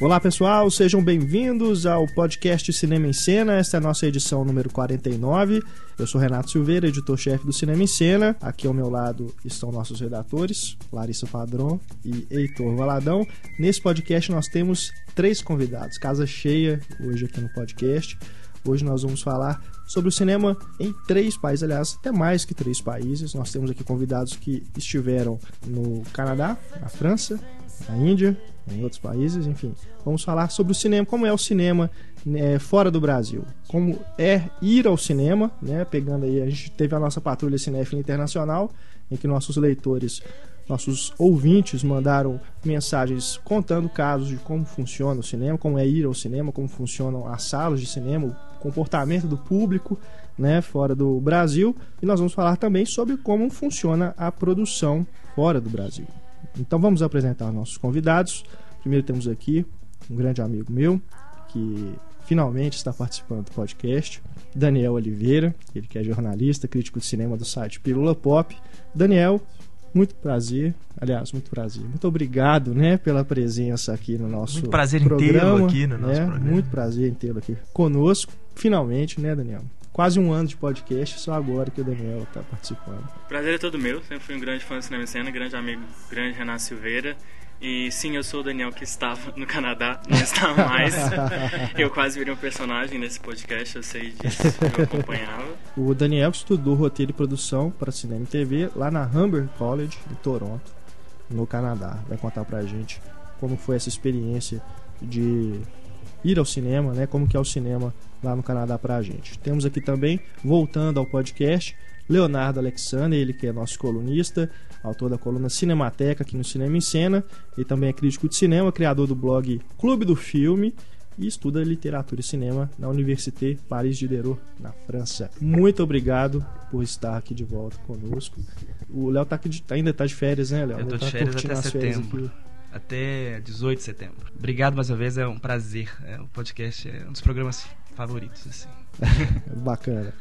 Olá pessoal, sejam bem-vindos ao podcast Cinema em Cena. Esta é a nossa edição número 49. Eu sou Renato Silveira, editor-chefe do Cinema em Cena. Aqui ao meu lado estão nossos redatores, Larissa Padrão e Heitor Valadão. Nesse podcast nós temos três convidados, casa cheia hoje aqui no podcast. Hoje nós vamos falar sobre o cinema em três países, aliás, até mais que três países. Nós temos aqui convidados que estiveram no Canadá, na França, na Índia, em outros países, enfim. Vamos falar sobre o cinema, como é o cinema né, fora do Brasil, como é ir ao cinema, né? Pegando aí, a gente teve a nossa patrulha cinéfila internacional, em que nossos leitores, nossos ouvintes mandaram mensagens contando casos de como funciona o cinema, como é ir ao cinema, como funcionam as salas de cinema, o comportamento do público, né, fora do Brasil, e nós vamos falar também sobre como funciona a produção fora do Brasil. Então vamos apresentar nossos convidados. Primeiro temos aqui um grande amigo meu que finalmente está participando do podcast, Daniel Oliveira, ele que é jornalista, crítico de cinema do site Pílula Pop. Daniel, muito prazer, aliás, muito prazer. Muito obrigado, né, pela presença aqui no nosso Muito prazer programa, em tê-lo aqui no nosso né? programa. Muito prazer em tê-lo aqui conosco, finalmente, né, Daniel? Quase um ano de podcast, só agora que o Daniel está participando. Prazer é todo meu, sempre fui um grande fã do cinema em cena, grande amigo, grande Renato Silveira. E sim, eu sou o Daniel que estava no Canadá, não está mais. eu quase virei um personagem nesse podcast, eu sei disso, eu acompanhava. O Daniel estudou roteiro e produção para cinema e TV lá na Humber College, em Toronto, no Canadá. Vai contar pra gente como foi essa experiência de ir ao cinema, né? Como que é o cinema lá no Canadá pra gente. Temos aqui também, voltando ao podcast, Leonardo Alexander, ele que é nosso colunista, autor da coluna Cinemateca aqui no Cinema em Cena, e também é crítico de cinema, criador do blog Clube do Filme e estuda literatura e cinema na Université Paris Diderot, na França. Muito obrigado por estar aqui de volta conosco. O Léo tá aqui de- ainda tá de férias, né, Léo? Eu tô de tá férias até setembro. aqui. Até 18 de setembro. Obrigado mais uma vez, é um prazer. É, o podcast é um dos programas favoritos, assim. Bacana.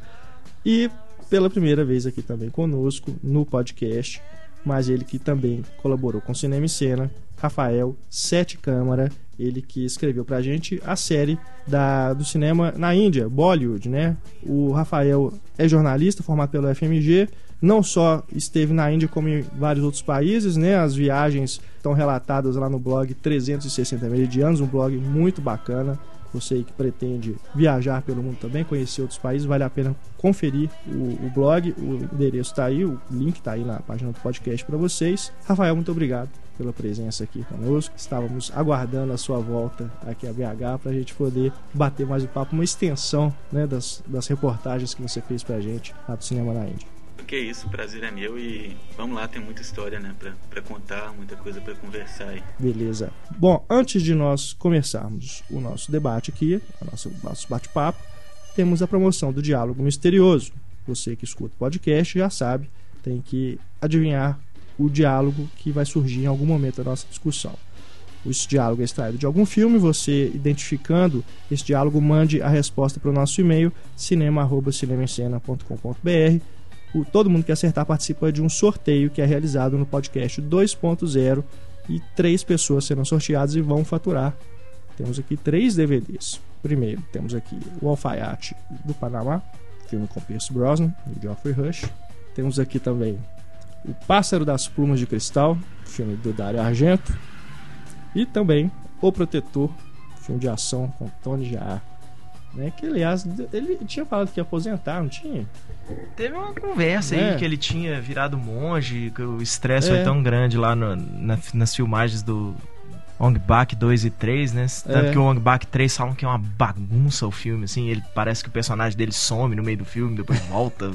E pela primeira vez aqui também conosco no podcast, mas ele que também colaborou com Cinema e Cena, Rafael Sete Câmara, ele que escreveu pra gente a série da, do cinema na Índia, Bollywood, né? O Rafael é jornalista formado pelo FMG, não só esteve na Índia como em vários outros países, né? As viagens estão relatadas lá no blog 360 Meridianos, um blog muito bacana. Você que pretende viajar pelo mundo também, conhecer outros países, vale a pena conferir o, o blog. O endereço está aí, o link está aí na página do podcast para vocês. Rafael, muito obrigado pela presença aqui conosco. Estávamos aguardando a sua volta aqui a BH para a gente poder bater mais um papo, uma extensão né, das, das reportagens que você fez para a gente lá do Cinema na Índia. Que isso, o prazer é meu e vamos lá, tem muita história, né, pra, pra contar, muita coisa pra conversar aí. Beleza. Bom, antes de nós começarmos o nosso debate aqui, o nosso, nosso bate-papo, temos a promoção do Diálogo Misterioso. Você que escuta o podcast já sabe, tem que adivinhar o diálogo que vai surgir em algum momento da nossa discussão. Esse diálogo é extraído de algum filme, você identificando esse diálogo, mande a resposta para o nosso e-mail cinema.cinemascena.com.br o, todo mundo que acertar participa de um sorteio que é realizado no podcast 2.0 e três pessoas serão sorteadas e vão faturar. Temos aqui três DVDs. Primeiro, temos aqui O Alfaiate do Panamá, filme com Pierce Brosnan e Geoffrey Rush. Temos aqui também O Pássaro das Plumas de Cristal, filme do Dario Argento. E também O Protetor, filme de ação com Tony Jaa. Né, que aliás, ele tinha falado que ia aposentar, não tinha? Teve uma conversa É. aí que ele tinha virado monge, que o estresse É. foi tão grande lá no- na- nas filmagens do Ong Bak 2 e 3, né? Tanto É. que o Ong Bak 3 falam que é uma bagunça o filme, assim, ele parece que o personagem dele some no meio do filme, depois volta.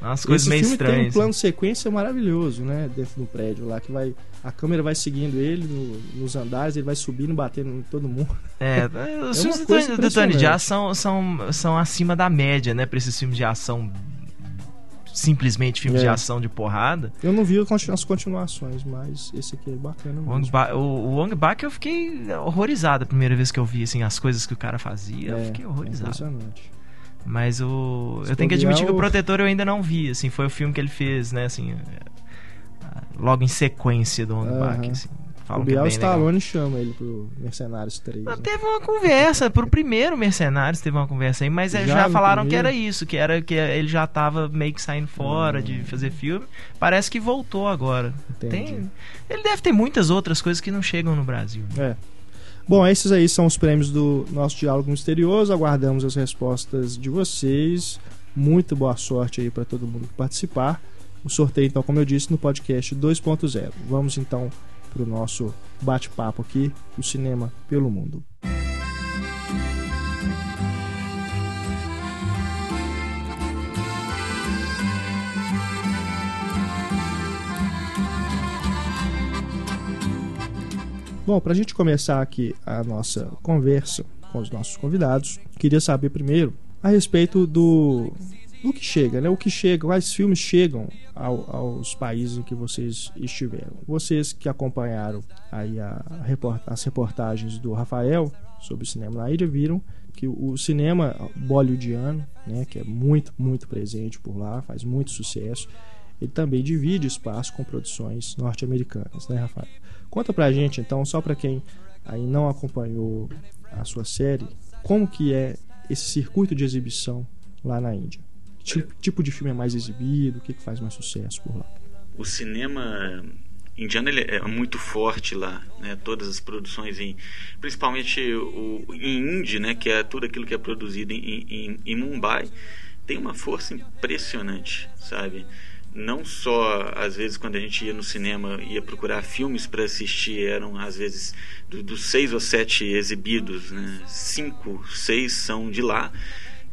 Umas coisas Esse meio filme tem um estranhas. plano sequência maravilhoso, né? Dentro do prédio lá, que vai. A câmera vai seguindo ele no- nos andares, ele vai subindo, batendo em todo mundo. É, os É filmes uma do Tony. Jaa são, são, são acima da média, né? Pra esses filmes de ação. Simplesmente filmes É. de ação de porrada. Eu não vi as continuações, mas esse aqui é bacana O mesmo. O, Wong Bak eu fiquei horrorizado a primeira vez que eu vi assim, as coisas que o cara fazia. eu É, fiquei é horrorizado. impressionante. Mas o. Eu tenho que admitir que o o- Protetor eu ainda não vi, assim, foi o filme que ele fez, né, assim. é, Logo em sequência do Wong Bak, Aham. assim. Falam o é Biel bem legal. Stallone chama ele pro Mercenários 3. Não, né? Teve uma conversa, pro primeiro Mercenários teve uma conversa aí, mas é, Já já, falaram que era isso, que era que ele já tava meio que saindo fora Hum. de fazer filme. Parece que voltou agora. Entendi. Tem, ele deve ter muitas outras coisas que não chegam no Brasil. né? É. Bom, esses aí são os prêmios do nosso Diálogo Misterioso. Aguardamos as respostas de vocês. Muito boa sorte aí para todo mundo que participar. O sorteio, então, como eu disse, no podcast 2.0. Vamos então para o nosso bate-papo aqui, o cinema pelo mundo. Bom, para a gente começar aqui a nossa conversa com os nossos convidados, queria saber primeiro a respeito do, do que chega, né? O que chega, quais filmes chegam ao- aos países em que vocês estiveram. Vocês que acompanharam aí a report- as reportagens do Rafael sobre o cinema na Índia viram que o cinema bollywoodiano, né, que é muito, muito presente por lá, faz muito sucesso, ele também divide espaço com produções norte-americanas, né, Rafael? Conta pra gente, então, só pra quem aí não acompanhou a sua série, como que é esse circuito de exibição lá na Índia? Que tipo, de filme é mais exibido? O que, que faz mais sucesso por lá? o cinema indiano ele é muito forte lá, né? Todas as produções em, principalmente o em Indy, né? Que é tudo aquilo que é produzido em, em, em Mumbai, tem uma força impressionante, sabe? Não só às vezes quando a gente ia no cinema ia procurar filmes para assistir eram às vezes do- dos seis ou sete exibidos, né? Cinco, seis são de lá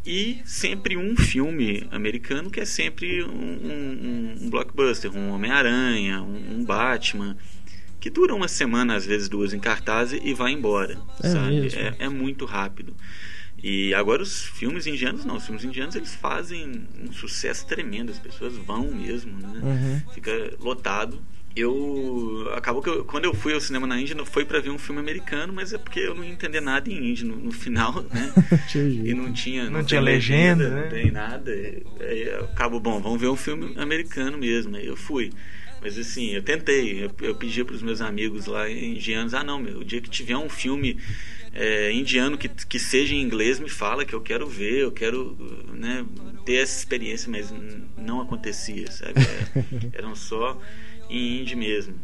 e sempre um filme americano que é sempre um, um- um blockbuster, um Homem-Aranha, um, um Batman, que dura uma semana, às vezes duas em cartaz e vai embora, É sabe? É, é muito rápido. E agora os filmes indianos não, os filmes indianos eles fazem um sucesso tremendo, as pessoas vão mesmo, né? Uhum. Fica lotado. Eu acabou que eu- quando eu fui ao cinema na Índia não foi para ver um filme americano, mas é porque eu não ia entender nada em hindi no, no final, né? E não tinha Não tem tinha legenda, né? não tem nada. Aí eu acabo bom, vamos ver um filme americano mesmo. Aí eu fui. Mas assim, eu tentei, eu, eu pedi para os meus amigos lá indianos, ah não, meu, o dia que tiver um filme é, indiano que, que seja em inglês, me fala que eu quero ver, eu quero né, ter essa experiência, mas não acontecia, sabe? É, eram só em hindi mesmo.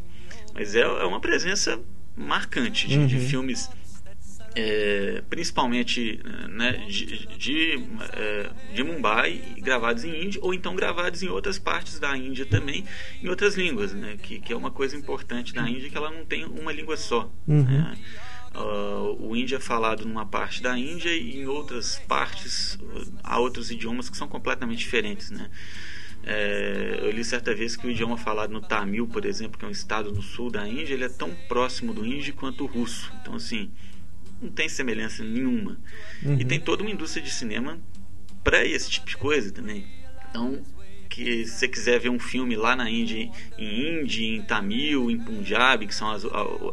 Mas é, é uma presença marcante de, de Uhum. filmes é, principalmente né, de, de, é, de Mumbai, gravados em Índia, ou então gravados em outras partes da Índia também, em outras línguas, né, que, que é uma coisa importante da Índia, que ela não tem uma língua só. Uhum. né. Ah, o índio é falado numa parte da Índia e em outras partes há outros idiomas que são completamente diferentes, né? É, eu li certa vez que o idioma falado no Tamil, por exemplo, que é um estado no sul da Índia, ele é tão próximo do hindi quanto o russo. Então, assim, não tem semelhança nenhuma. Uhum. E tem toda uma indústria de cinema para esse tipo de coisa também. Então, que se você quiser ver um filme lá na Índia, em hindi, em tamil, em punjabi, que são as,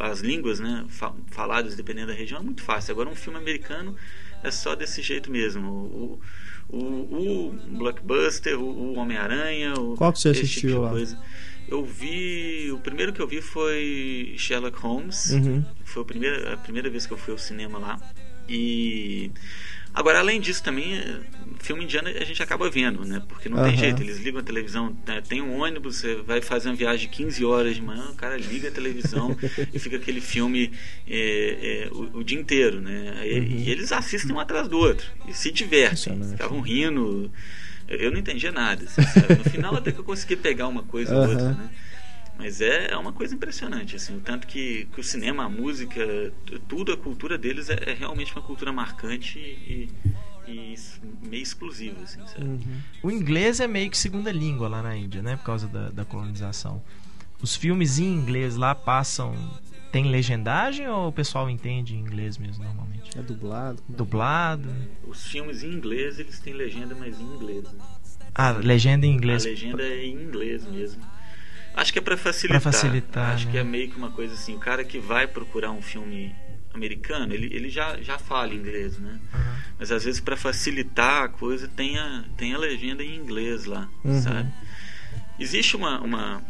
as línguas né, fa- faladas dependendo da região, é muito fácil. Agora, um filme americano é só desse jeito mesmo. O, o, o blockbuster, o, o Homem-Aranha, o- Qual que você assistiu tipo lá? coisa. Eu vi. O primeiro que eu vi foi Sherlock Holmes. Uhum. Foi a primeira, a primeira vez que eu fui ao cinema lá. E. Agora, além disso, também, eh, filme indiano a gente acaba vendo, né? Porque não Aham. tem jeito, eles ligam a televisão, né? tem um ônibus, você vai fazer uma viagem de 15 horas de manhã, o cara liga a televisão e fica aquele filme eh, eh, o, o dia inteiro, né? E, Uhum. e eles assistem um atrás do outro e se divertem, ficavam rindo. Eu não entendia nada, assim? No final até que eu consegui pegar uma coisa ou outra, né? Mas é, é uma coisa impressionante, assim, o tanto que, que o cinema, a música, tudo, a cultura deles é, é realmente uma cultura marcante e, e meio exclusiva, assim, sabe? Uhum. O inglês é meio que segunda língua lá na Índia, né? Por causa da, da colonização. Os filmes em inglês lá passam. Tem legendagem ou o pessoal entende inglês mesmo normalmente? É dublado? É? Dublado. Os filmes em inglês, eles têm legenda, mas em inglês. né? Ah, legenda em inglês. A legenda é em inglês mesmo. Acho que é pra facilitar. Pra facilitar, Acho né? que é meio que uma coisa assim, o cara que vai procurar um filme americano, ele, ele já, já fala inglês, né? Aham. Mas às vezes para facilitar a coisa tem a, tem a legenda em inglês lá, Uhum. sabe? Existe uma, uma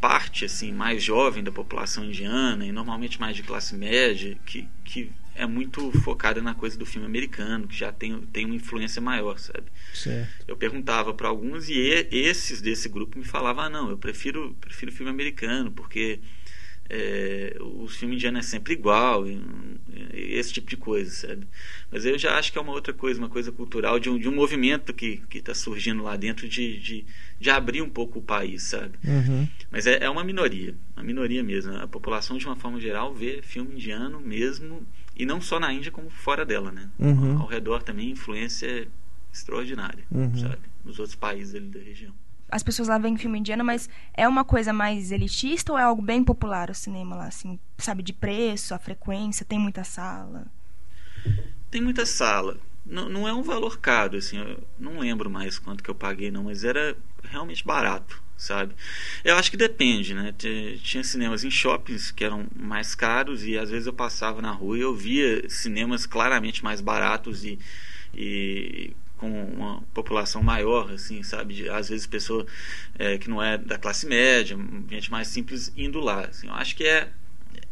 parte assim mais jovem da população indiana e normalmente mais de classe média que, que é muito focada na coisa do filme americano, que já tem, tem uma influência maior, sabe? Certo. Eu perguntava para alguns e esses desse grupo me falavam: ah, não, eu prefiro, prefiro filme americano, porque é, o filme indiano é sempre igual, e, e esse tipo de coisa, sabe? Mas eu já acho que é uma outra coisa, uma coisa cultural, de um, de um movimento que está surgindo lá dentro de, de, de, abrir um pouco o país, sabe? Uhum. Mas é, é uma minoria, uma minoria mesmo. A população, de uma forma geral, vê filme indiano mesmo, e não só na Índia, como fora dela, né? Uhum. Ao redor também, influência é extraordinária, Uhum. sabe? Nos outros países ali da região. As pessoas lá veem filme indiano, mas é uma coisa mais elitista ou é algo bem popular o cinema lá, assim, sabe, de preço, a frequência, tem muita sala? Tem muita sala. Não, não é um valor caro, assim, eu não lembro mais quanto que eu paguei, não, mas era realmente barato, sabe? Eu acho que depende, né? Tinha cinemas em shoppings que eram mais caros e às vezes eu passava na rua e eu via cinemas claramente mais baratos e, e com uma população maior, assim, sabe? Às vezes pessoa é, que não é da classe média, gente mais simples indo lá. Assim, eu acho que é,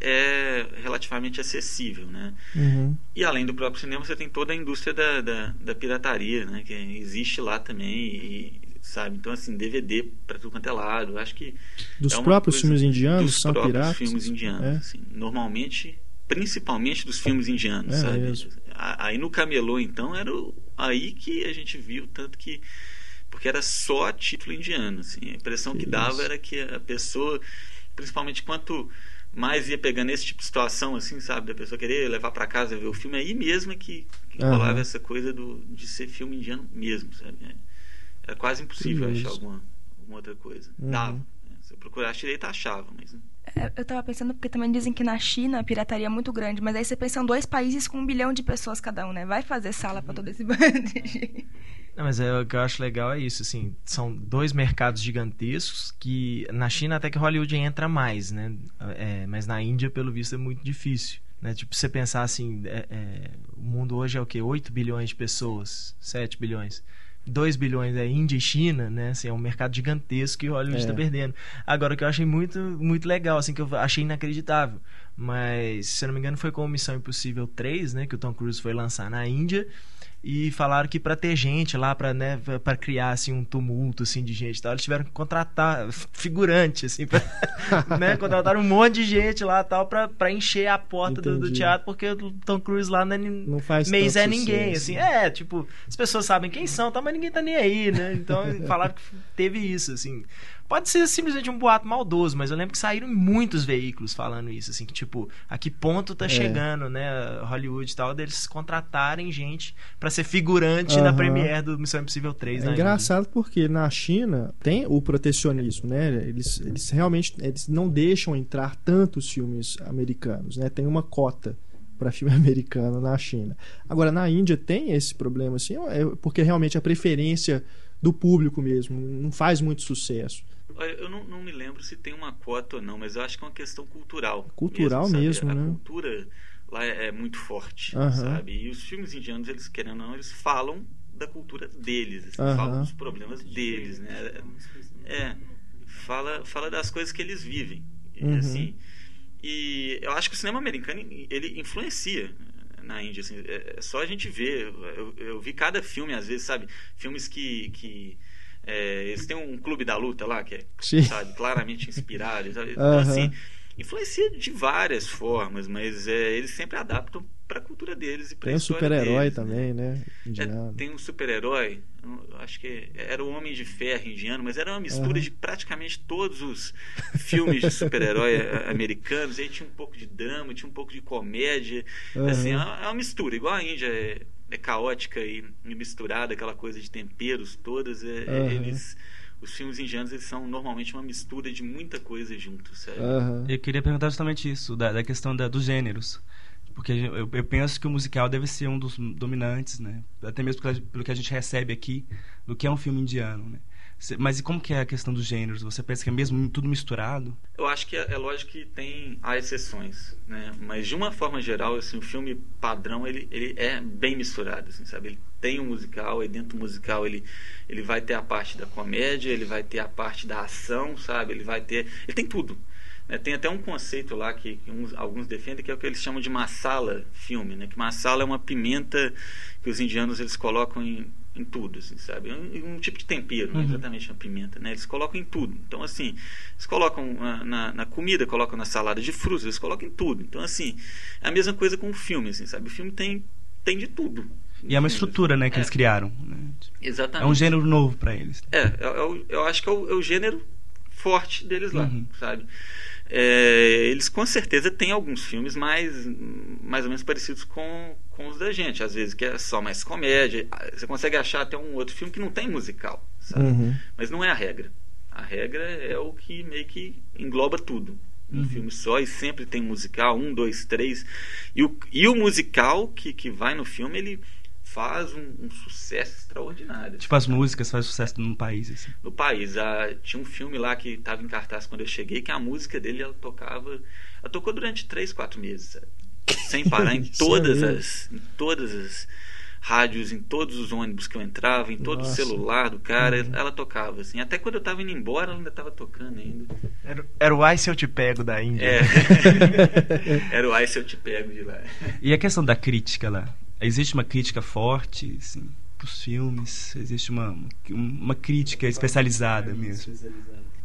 é relativamente acessível, né? Uhum. E além do próprio cinema, você tem toda a indústria da, da, da pirataria, né? Que existe lá também, e, sabe? Então, assim, DVD para tudo quanto é lado. Eu Acho que. Dos é próprios coisa- filmes indianos dos são próprios piratas? filmes indianos. É. assim. normalmente, principalmente dos filmes indianos, É sabe? mesmo. Aí no Camelô, então, era aí que a gente viu tanto que. Porque era só título indiano, assim. A impressão que, Que dava isso. era que a pessoa, principalmente quanto mais ia pegando esse tipo de situação, assim, sabe? Da pessoa querer levar para casa ver o filme, aí mesmo é que, que Aham. rolava essa coisa do, de ser filme indiano mesmo, sabe? É, Era quase impossível achar alguma, alguma outra coisa. Uhum. Dava. né? Se eu procurasse direito, achava, mas. É, Eu tava pensando porque também dizem que na China a pirataria é muito grande, mas aí você pensa em dois países com um bilhão de pessoas cada um, né? Vai fazer sala pra todo esse bando de gente. Não, mas é, o que eu acho legal é isso, assim, são dois mercados gigantescos que na China até que Hollywood entra mais, né? É, mas na Índia, pelo visto, é muito difícil. Né? Tipo, você pensar assim, é- é, o mundo hoje é o quê? 8 bilhões de pessoas, 7 bilhões. 2 bilhões é Índia e China, né? Assim, é um mercado gigantesco que Hollywood É. está perdendo. Agora, o que eu achei muito, muito legal, assim, que eu achei inacreditável, mas, se eu não me engano, foi com o Missão Impossível 3, né? Que o Tom Cruise foi lançar na Índia e falaram que para ter gente lá para né para criar assim um tumulto assim de gente tal eles tiveram que contratar figurante assim pra, né contrataram um monte de gente lá tal para encher a porta do, do teatro porque o Tom Cruise lá não é, nin- Não faz mês é ninguém assim. Né? é tipo as pessoas sabem quem são tal mas ninguém tá nem aí né? Então falaram que teve isso assim Pode ser simplesmente um boato maldoso, mas eu lembro que saíram muitos veículos falando isso, assim, que tipo, a que ponto tá É. chegando, né, Hollywood e tal, deles contratarem gente pra ser figurante na Aham. premiere do Missão Impossível 3 É na engraçado porque na China tem o protecionismo, né? Eles, eles realmente eles não deixam entrar tantos filmes americanos, né? Tem uma cota para filme americano na China. Agora na Índia tem esse problema assim, é porque realmente a preferência do público mesmo não faz muito sucesso. Olha, eu não, não me lembro se tem uma cota ou não, mas eu acho que é uma questão cultural. Cultural sabe? mesmo, a né? cultura lá é, é muito forte, sabe? E os filmes indianos, eles querendo ou não, eles falam da cultura deles, assim, falam dos problemas deles, né? É, fala, fala das coisas que eles vivem, e, Uhum. assim. E eu acho que o cinema americano ele influencia na Índia, assim, é é só a gente ver. Eu, eu vi cada filme às vezes, sabe? Filmes que, que é, eles têm um clube da luta lá que é, Sim. sabe, claramente inspirado. Então, Aham. assim, influencia de várias formas, mas é, eles sempre adaptam para a cultura deles e para Tem um super-herói também, né? É, tem um super-herói, acho que era o Homem de Ferro indiano, mas era uma mistura Aham. de praticamente todos os filmes de super-herói eh, americanos. Aí tinha um pouco de drama, tinha um pouco de comédia. Aham. Assim, é uma, é uma mistura, igual a Índia é, é caótica e, e misturada, aquela coisa de temperos todas. é- Aham. eles, os filmes indianos eles são normalmente uma mistura de muita coisa junto, sabe? Aham. Eu queria perguntar justamente isso, da, da questão da- dos gêneros. Porque eu, eu penso que o musical deve ser um dos dominantes, né? Até mesmo pelo, pelo que a gente recebe aqui do que é um filme indiano, né? Mas e como que é a questão dos gêneros? Você pensa que é mesmo tudo misturado? Eu acho que é, é lógico que tem há exceções, né? Mas de uma forma geral, assim, o filme padrão ele, ele é bem misturado, assim, sabe? Ele tem um musical, e dentro do musical ele ele vai ter a parte da comédia, ele vai ter a parte da ação, sabe? Ele vai ter, ele tem tudo. né? Tem até um conceito lá que, que uns- alguns defendem que é o que eles chamam de masala filme, né? Que masala é uma pimenta que os indianos eles colocam em em tudo, assim, sabe? Um, um tipo de tempero, não é Uhum. exatamente uma pimenta, né? Eles colocam em tudo. Então, assim, eles colocam na, na, comida, colocam na salada de frutas, eles colocam em tudo. Então, assim, é a mesma coisa com o filme, assim, sabe? O filme tem, tem de tudo. E é uma estrutura, né, que é, eles criaram. né? Exatamente. É um gênero novo pra eles. É, é, é eu acho que é o, é o gênero forte deles lá, Uhum. sabe? É, eles com certeza têm alguns filmes mais, mais ou menos parecidos com, com os da gente, às vezes que é só mais comédia. Você consegue achar até um outro filme que não tem musical, sabe? Uhum. Mas não é a regra. A regra é o que meio que engloba tudo. Um Uhum. filme só e sempre tem musical, um, dois, três. E o, e o musical que, que vai no filme, ele faz um, um sucesso extraordinário. Tipo, as músicas fazem sucesso num país, assim. no país. Ah, tinha um filme lá que estava em cartaz quando eu cheguei, que a música dele ela tocava. Ela tocou durante três, quatro meses, sabe? Sem parar em todas as, em todas as rádios, em todos os ônibus que eu entrava, em todo Nossa. o celular do cara, Uhum. ela tocava assim. Até quando eu estava indo embora, ela ainda estava tocando ainda. Era, era o Ai Se Eu Te Pego da Índia. É. Era o Ai se eu te pego de lá. E a questão da crítica lá? Existe uma crítica forte, assim, pros filmes? Existe uma, uma crítica especializada mesmo?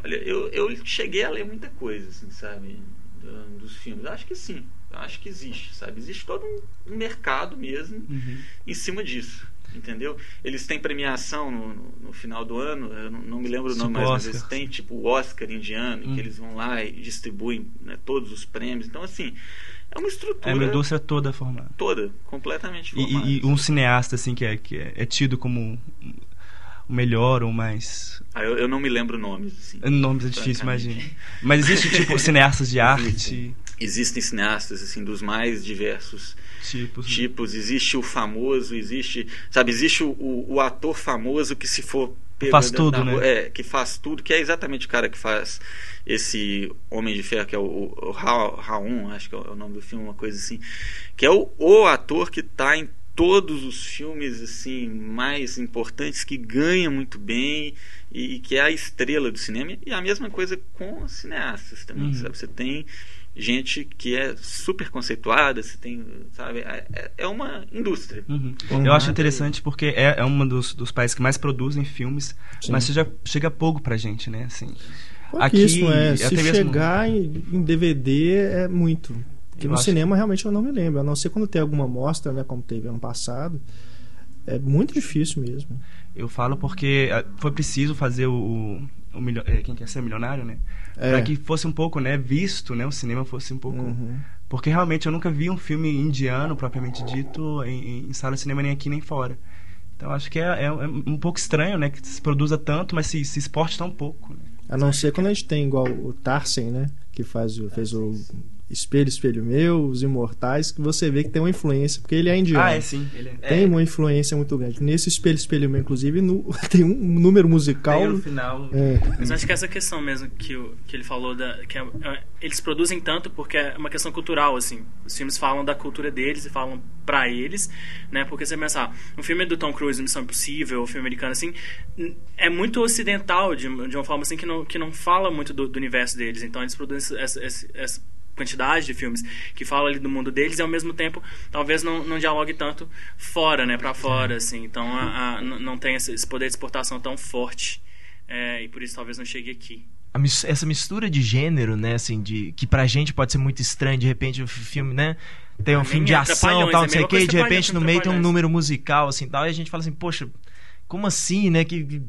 Olha, eu, eu cheguei a ler muita coisa, assim, sabe? do- Dos filmes. Acho que sim. Eu acho que existe, sabe? Existe todo um- mercado mesmo Uhum. em cima disso. Entendeu? Eles têm premiação no, no- no final do ano, eu não, não me lembro o nome, Tipo mas, eles têm tipo o Oscar indiano, Hum. que eles vão lá e distribuem né, todos os prêmios. Então, assim, é uma estrutura É uma indústria toda formada. toda, completamente E, formada. e- e um cineasta, assim, que é, que é, é tido como o melhor ou mais. Ah, eu, eu não me lembro nomes. Assim. Nomes é difícil, imagina. Mas existe, tipo, cineastas de arte, Existem. Cineastas assim dos mais diversos tipos. né? tipos. Existe o famoso, existe, sabe, existe o, o, o ator famoso que se for Faz tudo, na né? rua- É, que faz tudo, que é exatamente o cara que faz esse Homem de Ferro, que é o, o Ra- Raon, acho que é o nome do filme, uma coisa assim, que é o, o ator que está em todos os filmes assim mais importantes, que ganha muito bem e, e que é a estrela do cinema. E a mesma coisa com cineastas também, Uhum. sabe? Você tem gente que é super conceituada, você tem, sabe? É, é uma indústria. Uhum. Uhum. Eu acho interessante porque é, é um dos, dos países que mais produzem filmes, Sim. mas chega, chega pouco pra gente, né? Assim, Pouquíssimo, é. Se mesmo- chegar em, em DVD é muito. Porque Eu no cinema realmente eu não me lembro. A não ser quando tem alguma mostra, né? Como teve ano passado. É muito difícil mesmo. Eu falo porque ah, foi preciso fazer o, o milho- é, quem quer ser milionário, né? É. Pra que fosse um pouco, né, visto, né, o cinema fosse um pouco Uhum. Porque realmente eu nunca vi um filme indiano, propriamente dito, em, em sala de cinema nem aqui nem fora. Então acho que é, é- é um pouco estranho, né? Que se produza tanto, mas se, se exporte tão pouco. Né? A não ser quando a gente tem igual o Tarsen, né? Que faz, o- fez o Espelho, Espelho Meu, Os Imortais, que você vê que tem uma influência, porque ele é indiano. sim. Ele é. Tem uma influência muito grande. Nesse Espelho, Espelho Meu, inclusive, no- tem um número musical. Tem no final. É, Mas acho que essa questão mesmo que, o, que ele falou, da, que é- é- eles produzem tanto porque é uma questão cultural, assim. Os filmes falam da cultura deles e falam pra eles, né? Porque você pensar, um filme do Tom Cruise, Missão Impossível, um filme americano, assim, é muito ocidental, de, de uma forma assim que não, que não fala muito do, do universo deles. Então eles produzem essa, essa, essa quantidade de filmes que falam ali do mundo deles e ao mesmo tempo talvez não, não dialogue tanto fora, né? Pra fora, assim. Então a, a- não tem esse poder de exportação tão forte. É, e por isso talvez não chegue aqui. Mis- essa mistura de gênero, né, assim, de que pra gente pode ser muito estranho, de repente o fi- filme, né, tem um Ah, filme de é ação, tal, é não sei o quê, e de que repente no meio tem um número musical, assim, tal, e a gente fala assim, poxa, como assim, né, que,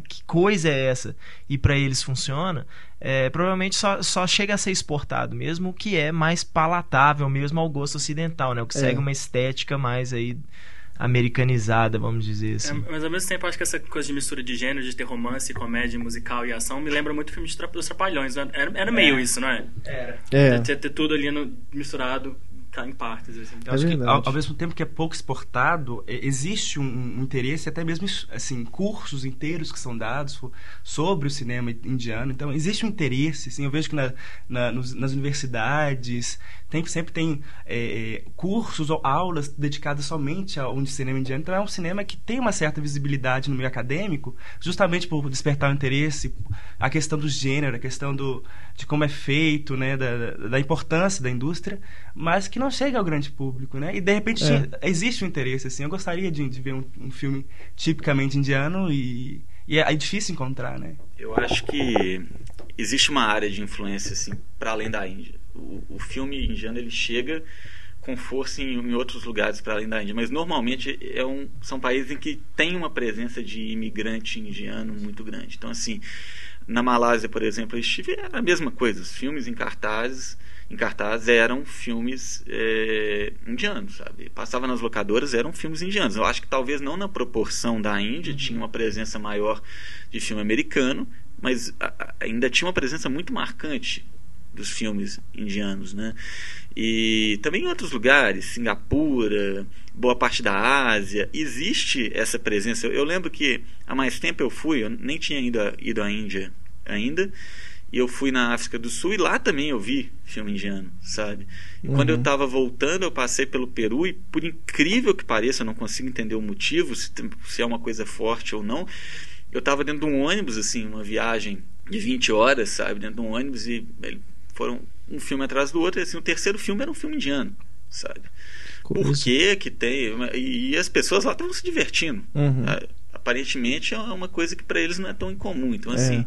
que, que coisa é essa? E pra eles funciona, é, provavelmente só, só chega a ser exportado mesmo, o que é mais palatável mesmo ao gosto ocidental, né, o que É. segue uma estética mais aí americanizada, vamos dizer É, assim. mas ao mesmo tempo, acho que essa coisa de mistura de gênero, de ter romance, comédia, musical e ação, me lembra muito o filme de Tra- dos Trapalhões. né? Era, era meio isso, não é? é. Ter, ter tudo ali no- misturado, cai em partes, assim. É acho que verdade. ao, ao mesmo tempo que é pouco exportado, e- existe um, um interesse, até mesmo assim, cursos inteiros que são dados sobre o cinema indiano. Então, existe um interesse, assim, eu vejo que na- na- nos- nas universidades tem, sempre tem é, é, cursos ou aulas dedicadas somente ao um cinema indiano. Então, é um cinema que tem uma certa visibilidade no meio acadêmico, justamente por despertar o interesse, a questão do gênero, a questão do, de como é feito, né, da, da importância da indústria, mas que não chega ao grande público, né? E de repente É. existe um interesse, assim. Eu gostaria de, de ver um, um filme tipicamente indiano e, e é, é difícil encontrar, né? Eu acho que existe uma área de influência assim para além da Índia. O, o filme indiano ele chega com força em, em outros lugares para além da Índia, mas normalmente é um, são países em que tem uma presença de imigrante indiano muito grande. Então assim, na Malásia, por exemplo, eu estive era a mesma coisa. Os filmes em cartazes em cartaz eram filmes é, indianos, sabe? Passava nas locadoras, eram filmes indianos. Eu acho que talvez não na proporção da Índia, tinha uma presença maior de filme americano, mas ainda tinha uma presença muito marcante dos filmes indianos, né? E também em outros lugares, Singapura, boa parte da Ásia, existe essa presença. Eu, eu lembro que há mais tempo eu fui, eu nem tinha ainda ido à Índia ainda, e eu fui na África do Sul e lá também eu vi filme indiano, sabe? E quando eu Uhum. estava voltando, eu passei pelo Peru e, por incrível que pareça, eu não consigo entender o motivo, se, se é uma coisa forte ou não. Eu estava dentro de um ônibus, assim, uma viagem de 20 horas, sabe? Dentro de um ônibus e foram um filme atrás do outro. E assim, o terceiro filme era um filme indiano, sabe? Por que que tem? E, e as pessoas lá estavam se divertindo. Uhum. Ah, Aparentemente é uma coisa que para eles não é tão incomum. Então, É. assim,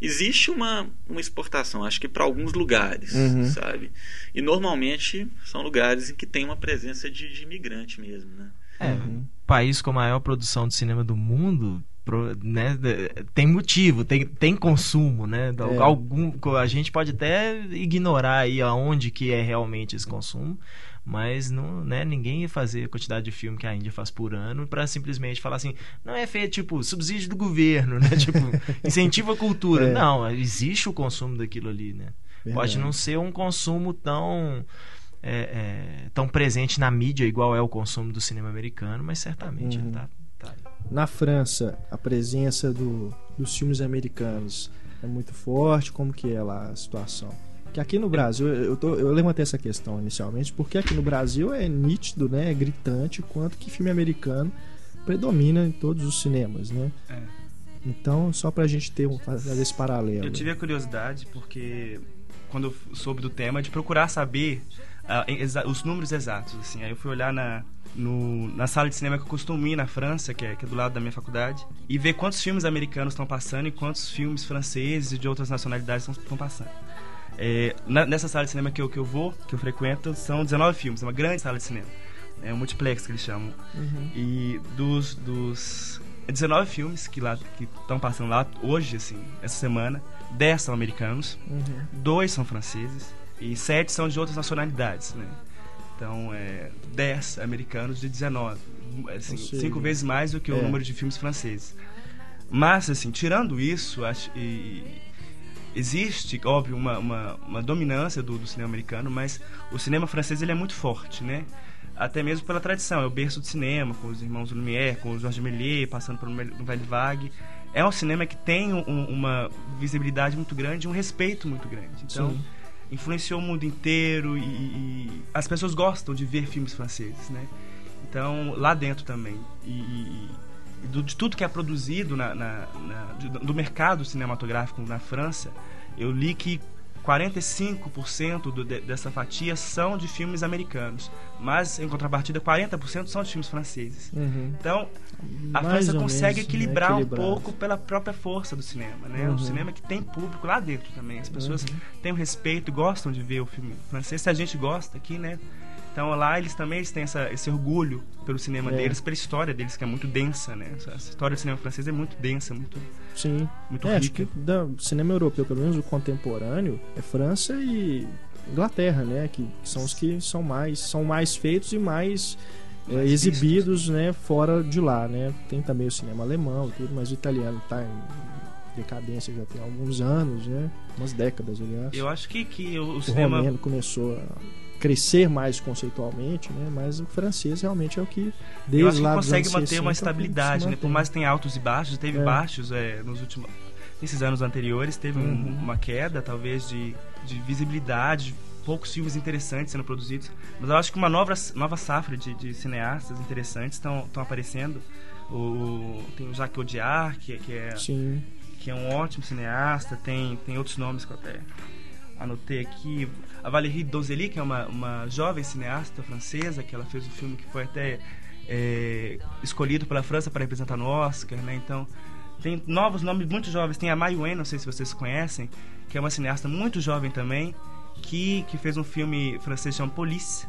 existe uma, uma exportação, acho que para alguns lugares, Uhum. sabe? E normalmente são lugares em que tem uma presença de, de imigrante mesmo, né? É, Uhum. país com a maior produção de cinema do mundo, pro- né, tem motivo, tem, tem consumo, né? É. Algum, a gente pode até ignorar aí aonde que é realmente esse consumo, mas não, né, ninguém ia fazer a quantidade de filme que a Índia faz por ano para simplesmente falar assim, não é feito tipo subsídio do governo, né? Tipo, incentiva a cultura. É. Não, existe o consumo daquilo ali, né? Pode Verdade. não ser um consumo tão é, é, tão presente na mídia igual é o consumo do cinema americano, mas certamente Uhum. ele tá, tá aí. Na França, a presença do- dos filmes americanos é muito forte. Como que é lá a situação? Que aqui no Brasil, eu, tô- eu levantei essa questão inicialmente, porque aqui no Brasil é nítido, né, é gritante quanto que filme americano predomina em todos os cinemas, né? É. Então, só pra gente ter um, fazer esse paralelo. Eu tive a curiosidade porque quando eu soube do tema de procurar saber exa- os números exatos assim. Aí eu fui olhar na no- na sala de cinema que eu costumo ir na França, que é, que é do lado da minha faculdade, e ver quantos filmes americanos estão passando e quantos filmes franceses e de outras nacionalidades estão passando. É, na- nessa sala de cinema que eu, que eu vou, que eu frequento, são 19 filmes, é uma grande sala de cinema. É um multiplex que eles chamam. Uhum. E dos, dos 19 filmes que lá que estão passando lá hoje, assim, essa semana, 10 são americanos, Uhum. dois são franceses e 7 são de outras nacionalidades, né? Então, é 10 americanos de 19, assim, cinco vezes mais do que o é. número de filmes franceses. Mas, assim, tirando isso, acho, e, existe, óbvio, uma, uma, uma dominância do, do cinema americano, mas o cinema francês ele é muito forte, né? Até mesmo pela tradição, é o berço do cinema, com os irmãos Lumière, com o Georges Méliès, passando pelo Nouvelle Vague. É um cinema que tem um- uma visibilidade muito grande, um respeito muito grande. Então, Sim. influenciou o mundo inteiro e, e as pessoas gostam de ver filmes franceses, né? Então, lá dentro também. E, e- e do- de tudo que é produzido na, na- na- do mercado cinematográfico na França, eu li que 45% do, de- dessa fatia são de filmes americanos, mas em contrapartida 40% são de filmes franceses. Uhum. Então, a Mais França consegue menos, né, equilibrar um pouco pela própria força do cinema, né? Uhum. Um cinema que tem público lá dentro também. As pessoas Uhum. têm um respeito, gostam de ver o filme francês. Se a gente gosta aqui, né? Então lá eles também eles têm essa, esse orgulho pelo cinema É. deles, pela história deles, que é muito densa, né? Essa história do cinema francês é muito densa, muito, Sim. muito É, acho rica. que do cinema europeu, pelo menos o contemporâneo, é França e Inglaterra, né? Que são os que são mais, são mais feitos e mais, é, exibidos, né? Fora de lá, né? Tem também o cinema alemão tudo, mas o italiano tá em decadência já tem alguns anos, né? Umas décadas, aliás. Eu acho que, que o, o o cinema começou a crescer mais conceitualmente, né? Mas o francês realmente é o que Eu desde acho que lá consegue manter 60 uma é estabilidade, né? Por mais que tenha altos e baixos, teve É. baixos é, nos últimos nesses anos anteriores, teve um- Uhum. uma queda talvez de, de visibilidade, de poucos filmes interessantes sendo produzidos, mas eu acho que uma nova nova safra de, de cineastas interessantes estão estão aparecendo. O, tem o Jacques Audiard, que, que é Sim. que é um ótimo cineasta, tem, tem outros nomes que eu até anotei aqui. A Valérie Donzelli, que é uma, uma jovem cineasta francesa, que ela fez um filme que foi até é, escolhido pela França para representar no Oscar, né? Então, tem novos nomes muito jovens. Tem a Mai Wen, não sei se vocês conhecem, que é uma cineasta muito jovem também, que, que fez um filme francês chamado Police.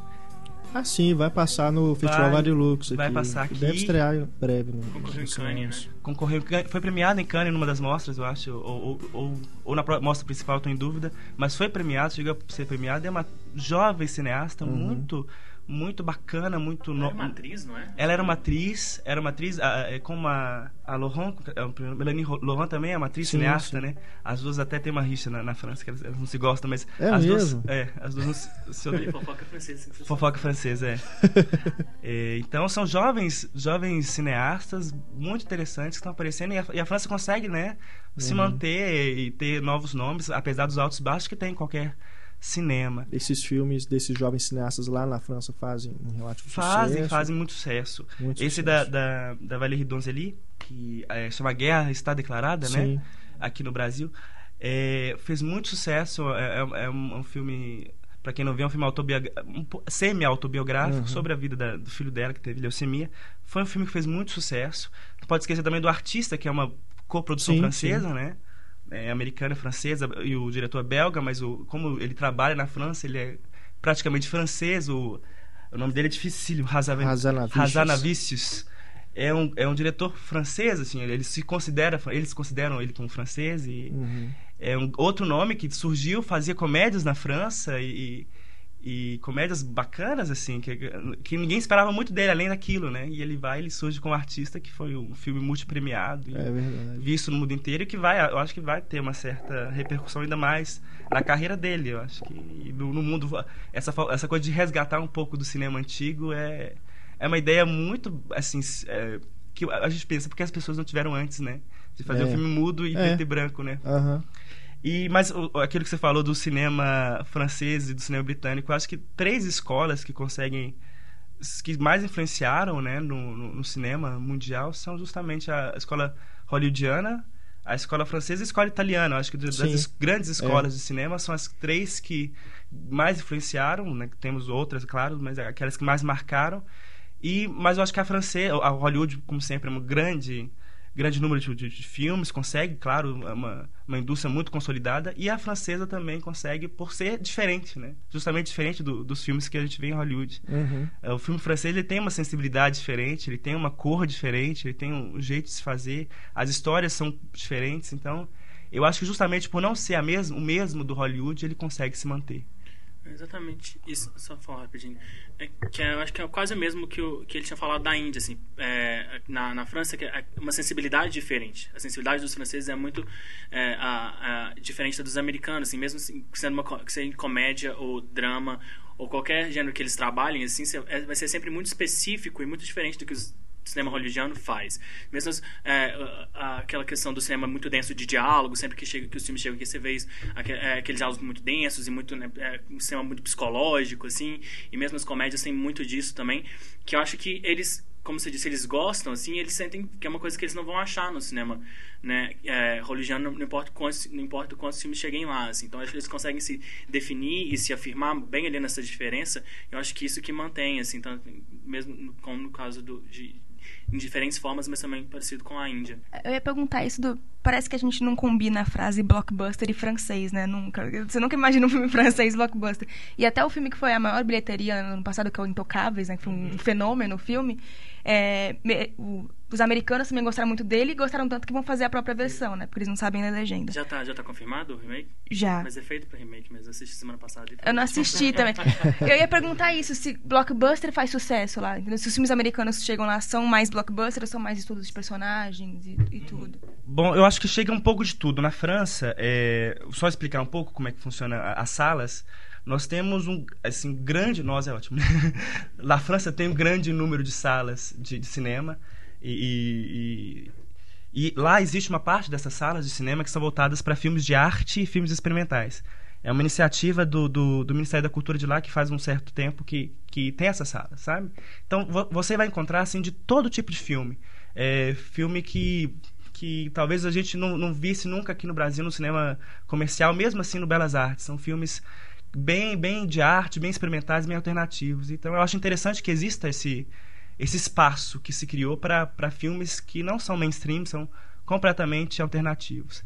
Ah, sim, vai passar no Festival Vai- Varilux aqui. vai passar aqui. Deve estrear em breve no, Concorreu em Cannes, né? concorreu, em Cannes- foi premiado em Cannes numa das mostras, eu acho, ou, ou, ou, ou na mostra principal, estou em dúvida, mas foi premiado, chegou a ser premiado, é uma jovem cineasta, Uhum. muito, muito bacana, muito... Ela no- é uma atriz, não é? Ela era uma atriz, era uma atriz, é como a, a Laurent, a Melanie Laurent também é uma atriz Sim, cineasta, sim. né? As duas até tem uma rixa na, na França, que elas, elas não se gostam, mas É as mesmo? duas, é, as duas não se- se odeiam. Fofoca francesa. Fofoca francesa, é. É, Então são jovens, jovens cineastas muito interessantes que estão aparecendo e a, e a França consegue, né, se Uhum. manter e ter novos nomes, apesar dos altos e baixos que tem em qualquer cinema. Esses filmes desses jovens cineastas lá na França fazem um relativo Fazem, sucesso. fazem muito sucesso. Muito Esse sucesso. da, da, da Valérie Donzelli, que é, chama Guerra Está Declarada, né? Sim. aqui no Brasil. É, fez muito sucesso. É, é- é um, um filme, para quem não vê, é um filme autobiogra- um semi-autobiográfico Uhum. sobre a vida da- do filho dela, que teve leucemia. Foi um filme que fez muito sucesso. Não pode esquecer também do Artista, que é uma coprodução Sim, francesa, né? É, americana e francesa, e o diretor é belga, mas o, como ele trabalha na França, ele é praticamente francês. O, o nome dele é dificílimo, Hazan- Hazanavicius. É um, é um diretor francês, assim, ele se considera, eles consideram ele como francês e Uhum. é um outro nome que surgiu, fazia comédias na França e, e comédias bacanas, assim, que, que ninguém esperava muito dele, além daquilo, né? E ele vai, ele surge como artista, que foi um filme multipremiado É verdade. visto no mundo inteiro e que vai, eu acho que vai ter uma certa repercussão ainda mais na carreira dele, eu acho que no, no mundo essa essa coisa de resgatar um pouco do cinema antigo é é uma ideia muito assim é, que a gente pensa porque as pessoas não tiveram antes, né? De fazer É. um filme mudo e É. preto e branco, né? Aham. E, mas o- aquilo que você falou do cinema francês e do cinema britânico, acho que três escolas que conseguem que mais influenciaram né, no, no- no cinema mundial são justamente a escola hollywoodiana, a escola francesa e a escola italiana. Eu acho que das Sim. es- grandes escolas de cinema são as três que mais influenciaram, né? Temos outras, claro, mas aquelas que mais marcaram. E, mas eu acho que a francesa, a Hollywood, como sempre, é um grande grande número de, de- de filmes, consegue, claro, é uma, uma indústria muito consolidada, e a francesa também consegue por ser diferente, né? Justamente diferente do- dos filmes que a gente vê em Hollywood. Uhum. É, O filme francês ele tem uma sensibilidade diferente, ele tem uma cor diferente, ele tem um jeito de se fazer, as histórias são diferentes, então eu acho que justamente por não ser a mesmo, o mesmo do Hollywood, ele consegue se manter. Exatamente isso, só falar rapidinho. É, que eu acho que é quase o mesmo que, o, que ele tinha falado da Índia, assim. É, na, na França, que é uma sensibilidade diferente. A sensibilidade dos franceses é muito é, a, a, diferente da dos americanos, assim, mesmo assim, sendo, uma, sendo comédia ou drama ou qualquer gênero que eles trabalhem, assim, é- vai ser sempre muito específico e muito diferente do que os cinema hollywoodiano faz. Mesmo é, aquela questão do cinema muito denso de diálogo, sempre que, chega, que os filmes chegam aqui, você vê é, aqueles diálogos muito densos e muito, né, é, um cinema muito psicológico, assim, e mesmo as comédias têm muito disso também, que eu acho que eles, como você disse, eles gostam, assim, eles sentem que é uma coisa que eles não vão achar no cinema, né, é, hollywoodiano, não importa quantos, não importa quantos filmes cheguem lá, assim, então acho que eles conseguem se definir e se afirmar bem ali nessa diferença, eu acho que isso que mantém, assim, tanto, mesmo como no caso do, de, em diferentes formas, mas também parecido com a Índia. Eu ia perguntar isso do. Parece que a gente não combina a frase blockbuster e francês, né? Nunca. Você nunca imagina um filme francês blockbuster. E até o filme que foi a maior bilheteria no ano passado, que é o Intocáveis, né? Que foi um fenômeno o filme. É, me- o- os americanos também gostaram muito dele e gostaram tanto que vão fazer a própria versão, né? Porque eles não sabem ler legenda. Já tá, já tá confirmado o remake? Já. Mas é feito pra remake mesmo. Eu assisti semana passada. e- Eu não assisti também. Eu ia perguntar isso, se blockbuster faz sucesso lá. entendeu? Se os filmes americanos chegam lá, são mais blockbuster ou são mais estudos de personagens e, e tudo? Bom, eu acho que chega um pouco de tudo. Na França, é, só explicar um pouco como é que funciona as salas. Nós temos um, assim, grande, nós é ótimo. Na França tem um grande número de salas de, de cinema e, e, e, lá existe uma parte dessas salas de cinema que são voltadas para filmes de arte e filmes experimentais. É uma iniciativa do, do, do, Ministério da Cultura de lá que faz um certo tempo que, que tem essa sala, sabe? Então você vai encontrar assim de todo tipo de filme. É, filme que que talvez a gente não, não visse nunca aqui no Brasil no cinema comercial, mesmo assim no Belas Artes. São filmes bem, bem de arte, bem experimentais, bem alternativos. Então eu acho interessante que exista esse, esse espaço que se criou para filmes que não são mainstream, são completamente alternativos.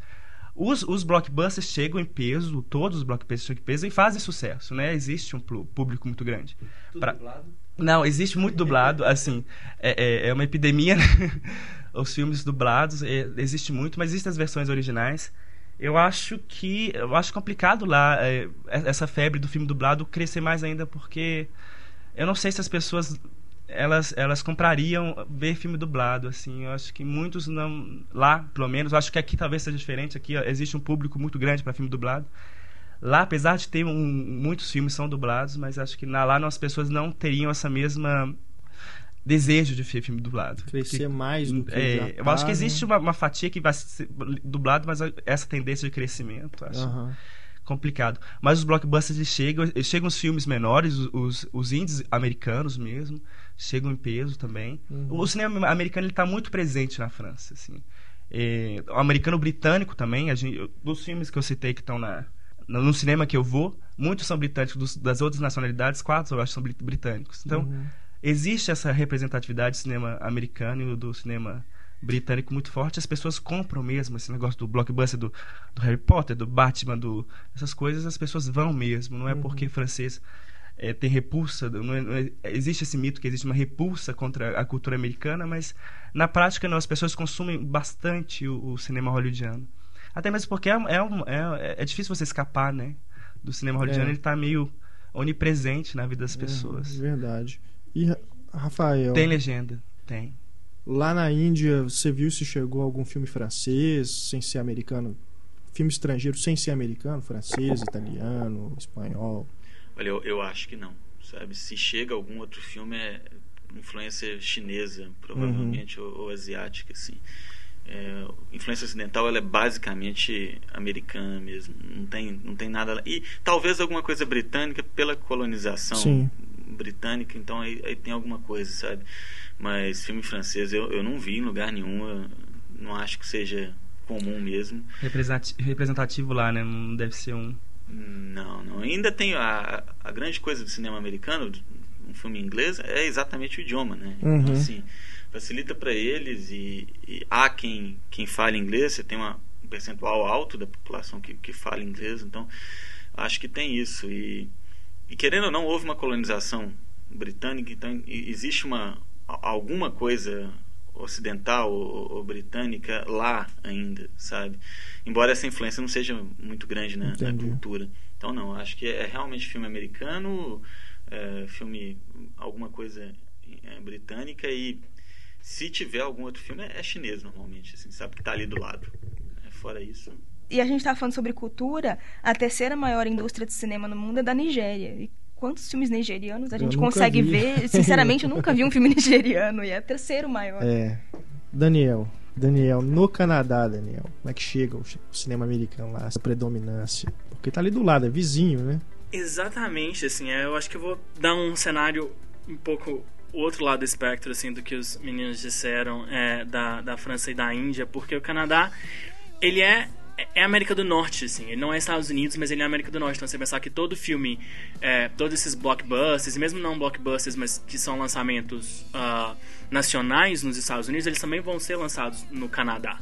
Os, os blockbusters chegam em peso, todos os blockbusters chegam em peso e fazem sucesso, né? Existe um público muito grande. Tudo pra... dublado? Não, existe muito dublado, assim, é, é, é uma epidemia, né? os filmes dublados, é, existe muito, mas existem as versões originais. Eu acho que eu acho complicado lá é, essa febre do filme dublado crescer mais ainda porque eu não sei se as pessoas elas elas comprariam ver filme dublado assim. Eu acho que muitos não lá pelo menos eu acho que aqui talvez seja diferente aqui ó, existe um público muito grande para filme dublado. Lá apesar de ter um, muitos filmes são dublados mas acho que na, lá as pessoas não teriam essa mesma desejo de ver filme dublado. Crescer que, mais do que é, Eu tá, acho que existe né? uma, uma, fatia que vai ser dublado, mas essa tendência de crescimento, acho uhum. complicado. Mas os blockbusters chegam, chegam os filmes menores, os, os indies americanos mesmo, chegam em peso também. Uhum. O cinema americano está muito presente na França, assim. É, o americano britânico também, a gente, dos filmes que eu citei que estão na no cinema que eu vou, muitos são britânicos dos, das outras nacionalidades, quatro eu acho são britânicos. Então, uhum existe essa representatividade do cinema americano e do cinema britânico muito forte, as pessoas compram mesmo esse negócio do blockbuster do, do Harry Potter, do Batman, do essas coisas, as pessoas vão mesmo, não é uhum. porque francês é, tem repulsa, não, é, não é, existe esse mito que existe uma repulsa contra a cultura americana, mas na prática não, as pessoas consumem bastante o, o cinema hollywoodiano. Até mesmo porque é, é, é, é, difícil você escapar, né? Do cinema hollywoodiano, é. ele está meio onipresente na vida das é, pessoas. verdade. E, Rafael. Tem legenda, tem. Lá na Índia, você viu se chegou algum filme francês, sem ser americano? Filme estrangeiro sem ser americano? Francês, italiano, espanhol? Olha, eu, eu acho que não. Sabe? Se chega algum outro filme, é influência chinesa, provavelmente, uhum. ou, ou, asiática, assim. É, influência ocidental ela é basicamente americana mesmo não tem não tem nada e talvez alguma coisa britânica pela colonização Sim britânica, então aí, aí, tem alguma coisa, sabe? Mas filme francês eu, eu não vi em lugar nenhum, eu não acho que seja comum mesmo. Representativo lá, né? Não deve ser um. Não, não. Ainda tem a, a grande coisa do cinema americano, um filme inglês, é exatamente o idioma, né? Uhum. Então, assim, facilita para eles e, e, há quem, quem fala inglês, você tem uma, um percentual alto da população que, que fala inglês, então acho que tem isso. E e querendo ou não, houve uma colonização britânica, então existe uma alguma coisa ocidental ou, ou, britânica lá ainda, sabe? Embora essa influência não seja muito grande na, na cultura. Então não, acho que é realmente filme americano, é, filme alguma coisa é, britânica e se tiver algum outro filme é, é chinês normalmente, assim, sabe que está ali do lado. É, fora isso e a gente está falando sobre cultura, a terceira maior indústria de cinema no mundo é da Nigéria. E quantos filmes nigerianos a gente consegue vi. ver? Sinceramente, eu nunca vi um filme nigeriano e é o terceiro maior. É. Daniel, Daniel, no Canadá, Daniel, como é que chega o cinema americano lá, essa predominância? Porque tá ali do lado, é vizinho, né? Exatamente, assim, é, eu acho que eu vou dar um cenário um pouco o outro lado do espectro, assim, do que os meninos disseram é, da, da França e da Índia, porque o Canadá, ele é é América do Norte, assim. Ele não é Estados Unidos, mas ele é América do Norte. Então você pensar que todo filme, é, todos esses blockbusters, mesmo não blockbusters, mas que são lançamentos uh, nacionais nos Estados Unidos, eles também vão ser lançados no Canadá.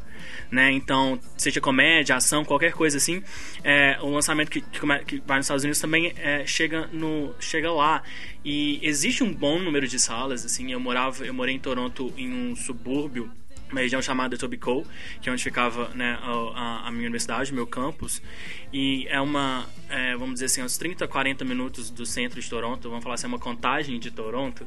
Né? Então, seja comédia, ação, qualquer coisa assim, é, o lançamento que, que, que, vai nos Estados Unidos também é, chega, no, chega lá. E existe um bom número de salas, assim. Eu morava, eu morei em Toronto em um subúrbio uma região chamada Etobicoke, que é onde ficava né, a, a, minha universidade, o meu campus. E é uma, é, vamos dizer assim, uns 30, 40 minutos do centro de Toronto, vamos falar assim, é uma contagem de Toronto.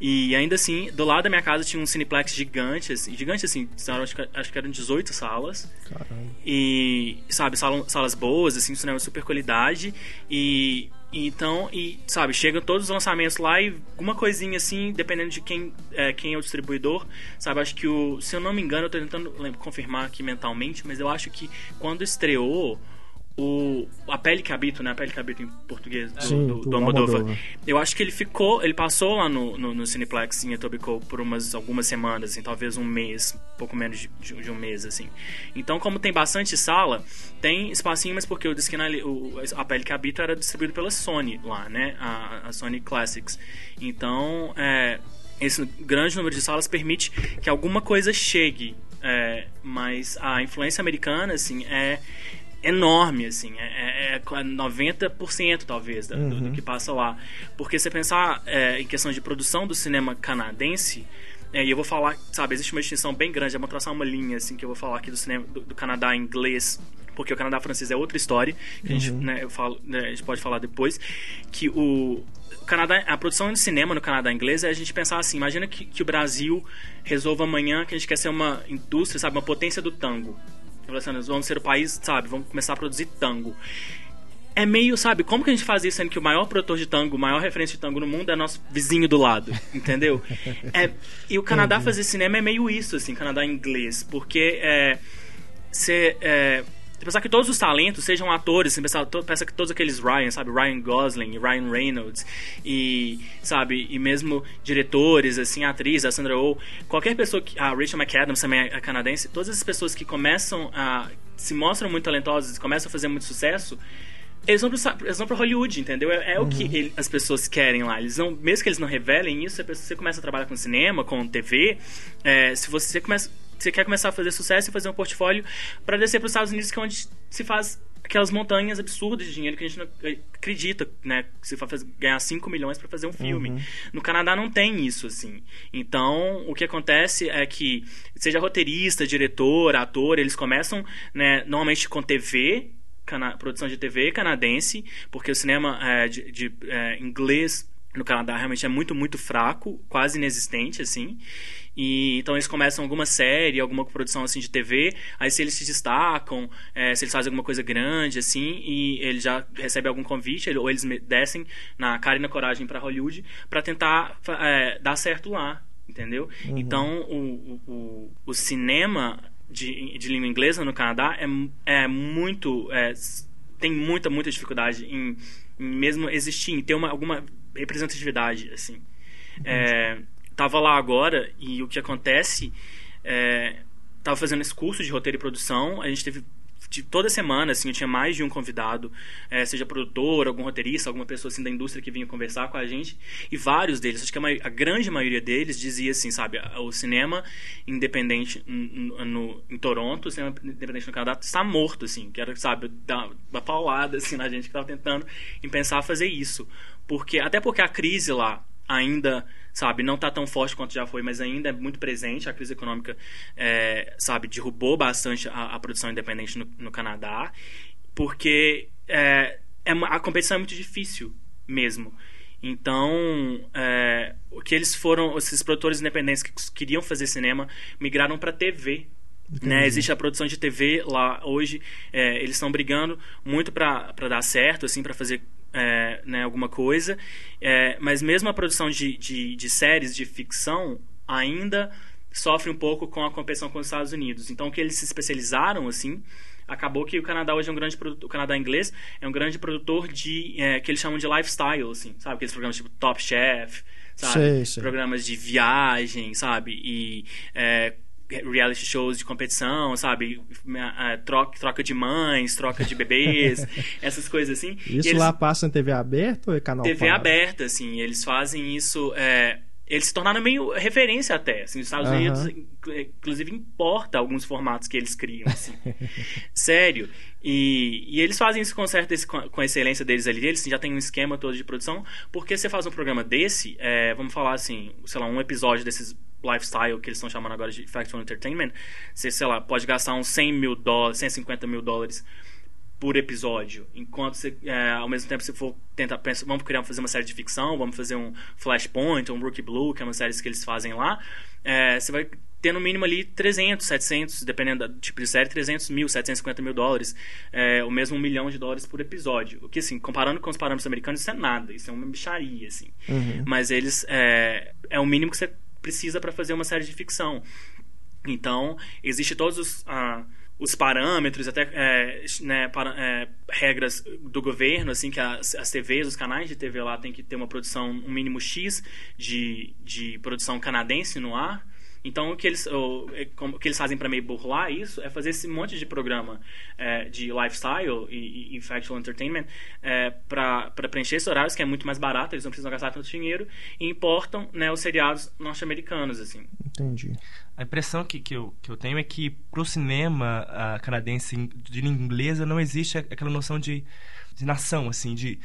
E ainda assim, do lado da minha casa tinha um cineplex gigante, assim, gigante assim, acho que, acho que eram 18 salas. Caramba. E, sabe, salas, salas boas, assim, cinema super qualidade. E Então, e sabe, chegam todos os lançamentos lá e alguma coisinha assim, dependendo de quem é, quem é o distribuidor, sabe? Acho que o, se eu não me engano, eu tô tentando lembra, confirmar aqui mentalmente, mas eu acho que quando estreou o a pele que habito, né? A pele que habito em português do, Sim, do, do do Almodóvar. Almodóvar. Eu acho que ele ficou, ele passou lá no, no, no Cineplex em Etobicoke por umas algumas semanas, assim, talvez um mês, pouco menos de, de- um mês, assim. Então, como tem bastante sala, tem espacinho, mas porque o disse que na- o, a pele que habito era distribuído pela Sony lá, né? A, a Sony Classics. Então, é, esse grande número de salas permite que alguma coisa chegue, é, mas a influência americana, assim, é enorme, assim, é, é, é 90% talvez da- do, do que passa lá. Porque você pensar é, em questão de produção do cinema canadense, é, e eu vou falar, sabe, existe uma distinção bem grande, eu vou traçar uma linha, assim, que eu vou falar aqui do cinema do, do Canadá inglês, porque o Canadá francês é outra história, que a gente, né, eu falo, né, a gente pode falar depois, que o o Canadá, a produção de cinema no Canadá inglês é a gente pensar assim, imagina que, que o Brasil resolva amanhã que a gente quer ser uma indústria, sabe, uma potência do tango. Assim, vamos ser o país, sabe, vamos começar a produzir tango. É meio, sabe, como que a gente faz isso sendo que o maior produtor de tango, o maior referência de tango no mundo é nosso vizinho do lado, entendeu? É, e o Canadá fazer cinema é meio isso, assim, Canadá inglês, porque é, você é, pensar que todos os talentos sejam atores, pensar, pensa que todos aqueles Ryan, sabe, Ryan Gosling, Ryan Reynolds e, sabe, e mesmo diretores, assim, atriz, a Sandra Oh, qualquer pessoa que, a Rachel McAdams também é canadense, todas essas pessoas que começam a se mostram muito talentosas e começam a fazer muito sucesso, eles vão, pro, eles vão pro Hollywood, entendeu? É, é o que ele- as pessoas querem lá. Eles não, mesmo que eles não revelem isso, se você começa a trabalhar com cinema, com TV, é, se você começa, você quer começar a fazer sucesso e fazer um portfólio para descer para os Estados Unidos, que é onde se faz aquelas montanhas absurdas de dinheiro que a gente não acredita, né? Que você vai ganhar 5 milhões para fazer um filme. No Canadá não tem isso, assim. Então, o que acontece é que, seja roteirista, diretor, ator, eles começam, né, normalmente com TV, cana- produção de TV canadense, porque o cinema é, de, de, é, inglês no Canadá realmente é muito, muito fraco, quase inexistente, assim. E, então eles começam alguma série, alguma produção assim de TV, aí se eles se destacam, é, se eles fazem alguma coisa grande, assim, e ele já recebe algum convite, ele- ou eles descem na cara e na coragem para Hollywood para tentar é, dar certo lá, entendeu? Então o, o, o- cinema de, de língua inglesa no Canadá é, é muito. é, tem muita, muita dificuldade em, em mesmo existir, em ter uma, alguma representatividade, assim. É, tava lá agora e o que acontece é, tava fazendo esse curso de roteiro e produção a gente teve de- toda semana assim eu tinha mais de um convidado é, seja produtor algum roteirista alguma pessoa assim da indústria que vinha conversar com a gente e vários deles acho que a, a grande maioria deles dizia assim sabe a- o cinema independente no- em Toronto o cinema independente no Canadá está morto assim que era sabe dar uma paulada assim na gente que estava tentando em pensar fazer isso. Porque até porque a crise lá ainda, sabe, não está tão forte quanto já foi, mas ainda é muito presente. A crise econômica, é, sabe, derrubou bastante a, a produção independente no, no Canadá, porque é, é a competição é muito difícil mesmo. Então, é, o que eles foram, esses produtores independentes que queriam fazer cinema, migraram para TV. Né? Existe a produção de TV lá hoje, é, eles estão brigando muito para dar certo, assim, para fazer é, né, alguma coisa. É, mas mesmo a produção de, de, de séries de ficção ainda sofre um pouco com a competição com os Estados Unidos. Então, o que eles se especializaram, assim, acabou que o Canadá hoje é um grande produtor, o Canadá inglês é um grande produtor de é, que eles chamam de lifestyle, assim, sabe? Aqueles programas tipo Top Chef, sabe? Sei, sei. Programas de viagem, sabe? E é, reality shows de competição, sabe? Troca, troca de mães, troca de bebês, essas coisas assim. Isso eles- lá passa em TV aberta ou é canal TV pago? aberta, assim, eles fazem isso. é, eles se tornaram meio referência até. Assim, os Estados. Unidos, inclu- inclusive, importa alguns formatos que eles criam. Assim. Sério. E, e eles fazem isso com, certa, com a excelência deles ali. Eles já têm um esquema todo de produção. Porque você faz um programa desse, é, vamos falar assim, sei lá, um episódio desses lifestyle que eles estão chamando agora de Factual Entertainment, você, sei lá, pode gastar uns 100 mil dólares, 150 mil dólares por episódio. Enquanto você, é, ao mesmo tempo, você for tentar pensar, vamos criar, fazer uma série de ficção, vamos fazer um Flashpoint, um Rookie Blue, que é uma série que eles fazem lá, é, você vai ter no mínimo ali 300, 700, dependendo do tipo de série, 300 mil, 750 mil dólares, é, ou mesmo um milhão de dólares por episódio. O que, assim, comparando com os parâmetros americanos, isso é nada, isso é uma bicharia, assim. Uhum. Mas eles, é, é o mínimo que você precisa para fazer uma série de ficção. Então, existe todos os... ah, os parâmetros, até é, né, para, é, regras do governo, assim, que as, as TVs, os canais de TV lá tem que ter uma produção, um mínimo X de, de produção canadense no ar. Então, o que eles, o, é, como- o que eles fazem para meio burlar isso é fazer esse monte de programa é, de lifestyle e, e, factual entertainment é, para preencher esses horários, que é muito mais barato, eles não precisam gastar tanto dinheiro, e importam né, os seriados norte-americanos, assim. Entendi. A impressão que, que, eu, que eu tenho é que pro cinema ah, canadense de língua inglesa não existe a- aquela noção de, de nação, assim, de,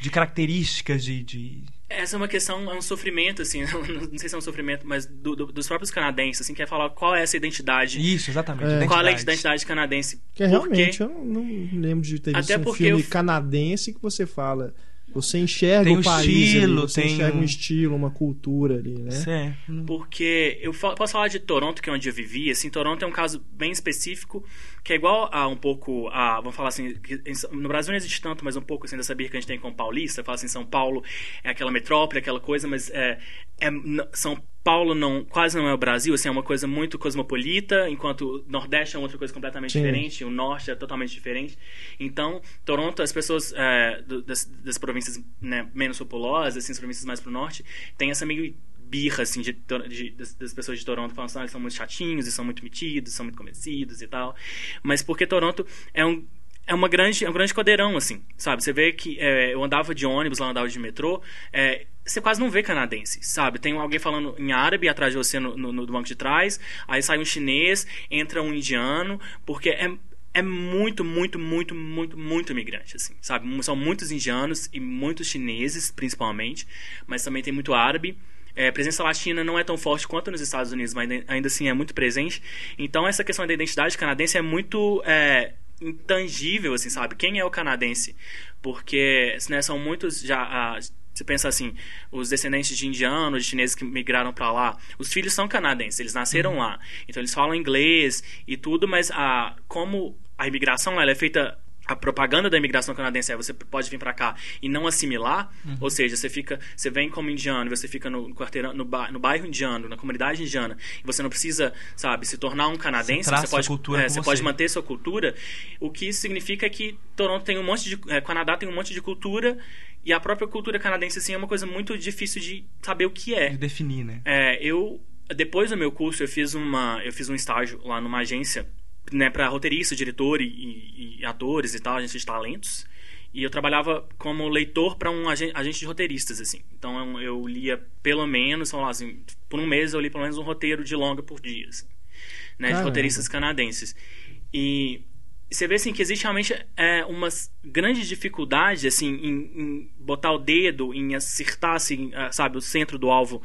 de características, de, de... Essa é uma questão, é um sofrimento, assim, não sei se é um sofrimento, mas do- do- dos próprios canadenses, assim, que é falar qual é essa identidade, Isso, exatamente. É. qual é a identidade. canadense. Que realmente eu não, lembro de ter visto Até um porque filme eu- canadense que você fala. Você enxerga Tem o um país estilo, ali, você tem enxerga um estilo, uma cultura ali, né? Isso é. hum, Porque eu posso falar de Toronto, que é onde eu vivi. Assim, Toronto é um caso bem específico, que é igual a um pouco a. Vamos falar assim. No Brasil não existe tanto, mas um pouco assim dessa birra que a gente tem com Paulista. Fala assim: São Paulo é aquela metrópole, aquela coisa, mas é, é- São Paulo não, quase não é o Brasil, assim, é uma coisa muito cosmopolita, enquanto o Nordeste é outra coisa completamente Sim. diferente, o Norte é totalmente diferente. Então, Toronto, as pessoas é, do- das, das províncias né, menos populosas, assim, as províncias mais pro Norte, tem essa meio birra, assim, de, de- das, pessoas de Toronto falando assim, ah, eles são muito chatinhos, eles são muito metidos, são muito convencidos e tal. Mas porque Toronto é um é uma grande é um grande codeirão assim sabe você vê que é, eu andava de ônibus lá andava de metrô é, você quase não vê canadense sabe tem alguém falando em árabe atrás de você no, no, no banco de trás aí sai um chinês entra um indiano porque é é muito, muito, muito, muito, muito imigrante, assim, sabe? São muitos indianos e muitos chineses, principalmente, mas também tem muito árabe. É, presença latina não é tão forte quanto nos Estados Unidos, mas ainda- ainda assim é muito presente. Então, essa questão da identidade canadense é muito é, intangível, assim, sabe? Quem é o canadense? Porque né, são muitos já... ah, você pensa assim, os descendentes de indianos, de chineses que migraram para lá, os filhos são canadenses, eles nasceram lá. Então eles falam inglês e tudo, mas a, como a imigração lá, ela é feita a propaganda da imigração canadense é você pode vir para cá e não assimilar, ou seja, você fica, você vem como indiano, você fica no quarteirão, no, ba- no bairro indiano, na comunidade indiana, e você não precisa, sabe, se tornar um canadense, Você você pode, cultura é, você você. pode manter sua cultura. O que isso significa que Toronto tem um monte de, é, Canadá tem um monte de cultura e a própria cultura canadense assim é uma coisa muito difícil de saber o que é. De definir, né? É, eu depois do meu curso eu fiz uma eu fiz um estágio lá numa agência né para roteirista diretor e, e- e atores e tal agência de talentos e eu trabalhava como leitor para um agen- agente de roteiristas assim então eu, lia pelo menos vamos lá assim por um mês eu li pelo menos um roteiro de longa por dia assim, né de roteiristas canadenses e você vê assim que existe realmente é, umas grandes dificuldades assim em, em botar o dedo em acertar assim, sabe o centro do alvo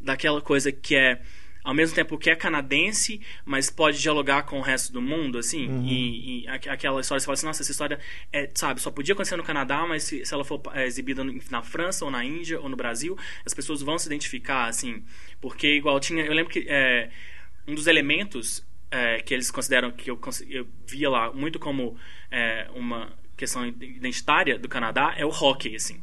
daquela coisa que é ao mesmo tempo que é canadense mas pode dialogar com o resto do mundo assim e, e aqu- aquela história você fala assim nossa essa história é sabe só podia acontecer no Canadá mas se, se ela for é, exibida na França ou na Índia ou no Brasil as pessoas vão se identificar assim porque igual tinha eu lembro que é, um dos elementos é, que eles consideram que eu, eu via lá muito como é, uma questão identitária do Canadá é o hockey assim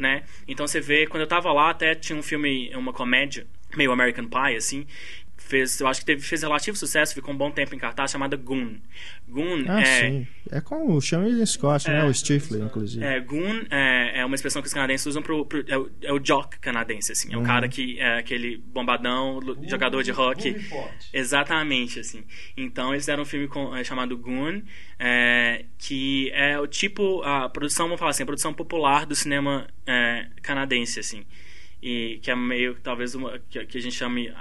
né? Então você vê quando eu tava lá até tinha um filme uma comédia meio American Pie assim fez eu acho que teve fez relativo sucesso ficou um bom tempo em cartaz chamada Goon Goon Ah, é sim. É com o Sean William Scott, né? É. O Stifler, inclusive. é, goon é, é uma expressão que os canadenses usam pro, pro- é, o, é o jock canadense, assim. É Uhum. o cara que é aquele bombadão, lu- jogador de hockey. Exatamente, assim. Então eles deram um filme com- é, chamado Goon, é, que é o tipo, a produção, vamos falar assim, a produção popular do cinema é, canadense, assim. E que é meio, talvez, uma, que, que a gente chame...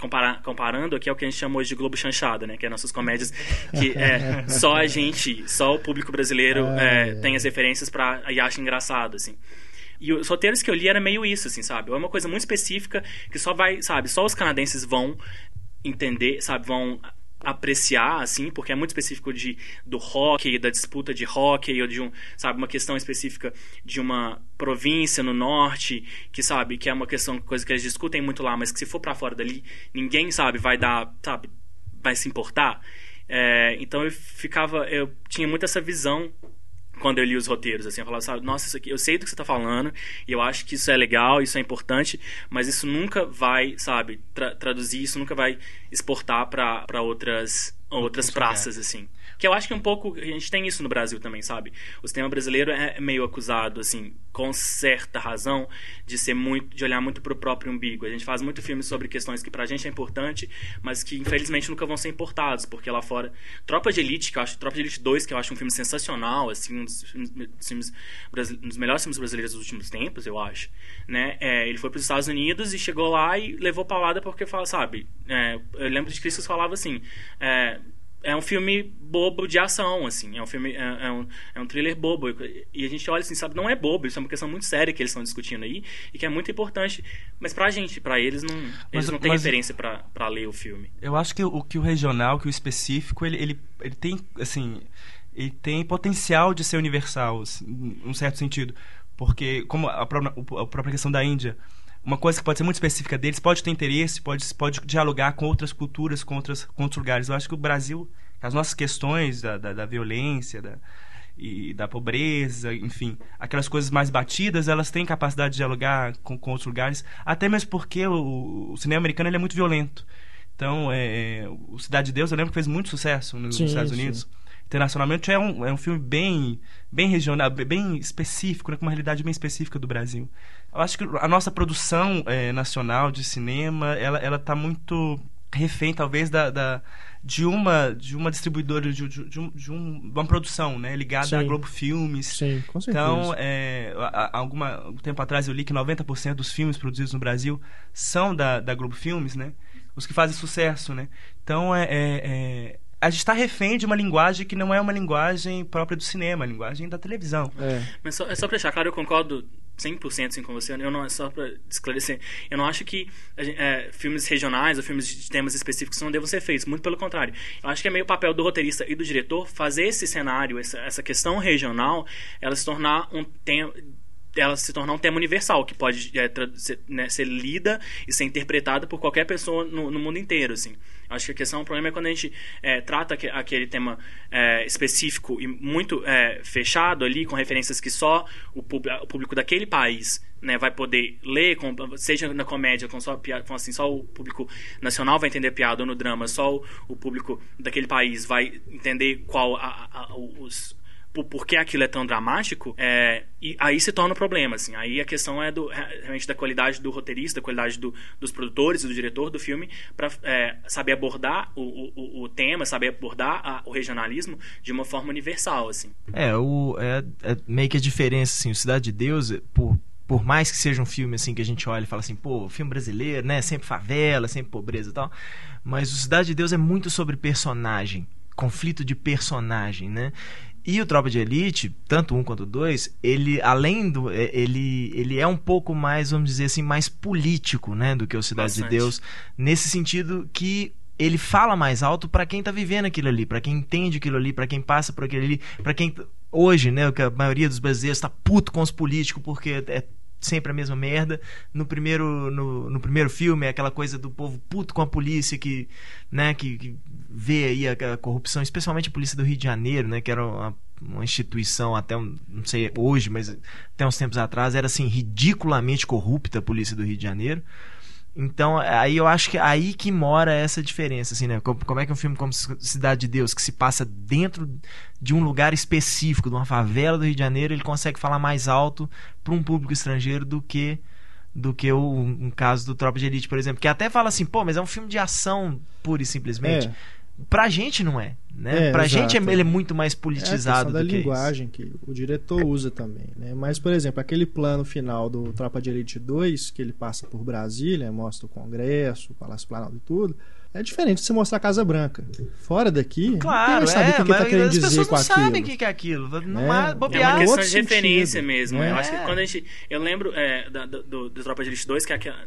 compara- comparando aqui é o que a gente chama hoje de Globo Chanchada, né? Que é nossas comédias que é, só a gente, só o público brasileiro Ah, é, é. tem as referências pra, e acha engraçado, assim. E os roteiros que eu li era meio isso, assim, sabe? É uma coisa muito específica que só vai, sabe? Só os canadenses vão entender, sabe? Vão apreciar assim porque é muito específico de do hockey da disputa de hockey ou de um sabe uma questão específica de uma província no norte que sabe que é uma questão coisa que eles discutem muito lá mas que se for para fora dali ninguém sabe vai dar sabe vai se importar. É, então eu ficava eu tinha muito essa visão quando eu li os roteiros, assim, eu falava, sabe, nossa, isso aqui, eu sei do que você está falando, e eu acho que isso é legal, isso é importante, mas isso nunca vai, sabe, tra traduzir, isso nunca vai exportar para outras outras praças, assim. Que eu acho que um pouco. A gente tem isso no Brasil também, sabe? O cinema brasileiro é meio acusado, assim, com certa razão, de ser muito. de olhar muito pro próprio umbigo. A gente faz muito filmes sobre questões que pra gente é importante, mas que infelizmente nunca vão ser importados, porque lá fora. Tropa de Elite, que eu acho. Tropa de Elite 2, que eu acho um filme sensacional, assim, um dos, filmes, um dos melhores filmes brasileiros dos últimos tempos, eu acho. Né? É, ele foi pros Estados Unidos e chegou lá e levou paulada porque fala, sabe? É, eu lembro de críticos que falavam assim. É, é um filme bobo de ação, assim. É um filme, é, é, um, é um thriller bobo. E a gente olha assim, sabe, não é bobo, isso é uma questão muito séria que eles estão discutindo aí e que é muito importante. Mas pra gente, pra eles, não, eles mas, não têm referência pra, pra ler o filme. Eu acho que o que o regional, que o específico, ele, ele, ele tem, assim, ele tem potencial de ser universal, assim, num certo sentido. Porque, como a própria, a própria questão da Índia, uma coisa que pode ser muito específica deles pode ter interesse, pode, pode dialogar com outras culturas, com, outras, com outros lugares. Eu acho que o Brasil, as nossas questões da, da, da violência, da, e da pobreza, enfim, aquelas coisas mais batidas, elas têm capacidade de dialogar com, com outros lugares, até mesmo porque o, o cinema americano é muito violento. Então, é, é o Cidade de Deus, eu lembro que fez muito sucesso nos sim, Estados Unidos. Sim internacionalmente é um, é um filme bem, bem regional, bem específico, né, com uma realidade bem específica do Brasil. Eu acho que a nossa produção é, nacional de cinema, ela ela está muito refém talvez da, da, de uma de uma distribuidora de, de, de, um, de uma produção né ligada Sim. à Globo Filmes Sim, com certeza. então é, alguma um tempo atrás eu li que 90% dos filmes produzidos no Brasil são da, da Globo Filmes né os que fazem sucesso né então é, é, é a gente está refém de uma linguagem que não é uma linguagem própria do cinema, é a linguagem da televisão. É. Mas só, é só para deixar claro, eu concordo 100% assim, com você. Eu não, é só para esclarecer. Eu não acho que é, filmes regionais ou filmes de temas específicos não devam ser feitos. Muito pelo contrário. Eu acho que é meio papel do roteirista e do diretor fazer esse cenário, essa, essa questão regional, ela se tornar um tema ela se tornar um tema universal, que pode é, ser, né, ser, lida e ser interpretada por qualquer pessoa no, no, mundo inteiro, assim. Acho que a questão, o problema é quando a gente é, trata aquele tema é, específico e muito é, fechado ali, com referências que só o, o público daquele país né, vai poder ler, com, seja na comédia, com só, com, assim, só o público nacional vai entender piada, ou no drama, só o, o público daquele país vai entender qual a, a, os por que aquilo é tão dramático, é, e aí se torna um problema, assim. Aí a questão é do, realmente da qualidade do roteirista, da qualidade do, dos produtores do diretor do filme para é, saber abordar o, o, o, tema, saber abordar a, o regionalismo de uma forma universal, assim. É, o, é, é meio que a diferença, assim, o Cidade de Deus, por por mais que seja um filme assim que a gente olha e fala assim, pô, filme brasileiro, né? Sempre favela, sempre pobreza e tal. Mas o Cidade de Deus é muito sobre personagem, conflito de personagem, né? E o Tropa de Elite, tanto um quanto dois, ele além do é, ele ele é um pouco mais, vamos dizer assim, mais político, né, do que o Cidade Bastante. de Deus, nesse sentido que ele fala mais alto para quem tá vivendo aquilo ali, para quem entende aquilo ali, para quem passa por aquilo ali, para quem hoje, né, que a maioria dos brasileiros tá puto com os políticos porque é sempre a mesma merda. No primeiro, no, no primeiro filme é aquela coisa do povo puto com a polícia que, né, que, que vê aí a, a, corrupção, especialmente a polícia do Rio de Janeiro, né, que era uma, uma instituição até, não sei hoje, mas até uns tempos atrás era assim ridiculamente corrupta a polícia do Rio de Janeiro. Então, aí eu acho que é aí que mora essa diferença, assim, né? Como, é que um filme como Cidade de Deus, que se passa dentro de um lugar específico, de uma favela do Rio de Janeiro, ele consegue falar mais alto para um público estrangeiro do que do que o, um caso do Tropa de Elite, por exemplo, que até fala assim, pô, mas é um filme de ação pura e simplesmente. É. Pra gente não é, né? É, pra exato. gente ele é muito mais politizado é a da que linguagem que o diretor usa também, né? Mas, por exemplo, aquele plano final do Tropa de Elite 2, que ele passa por Brasília, mostra o Congresso, o Palácio Planalto e tudo, é diferente de você mostrar a Casa Branca. Fora daqui, claro, não sabe é, o que, ele tá querendo dizer com aquilo. As pessoas não sabem o que é aquilo. Não é, é, é uma questão de referência mesmo. Eu acho que quando a gente... Eu lembro é, da, do, do Tropa de Elite 2, que é aquela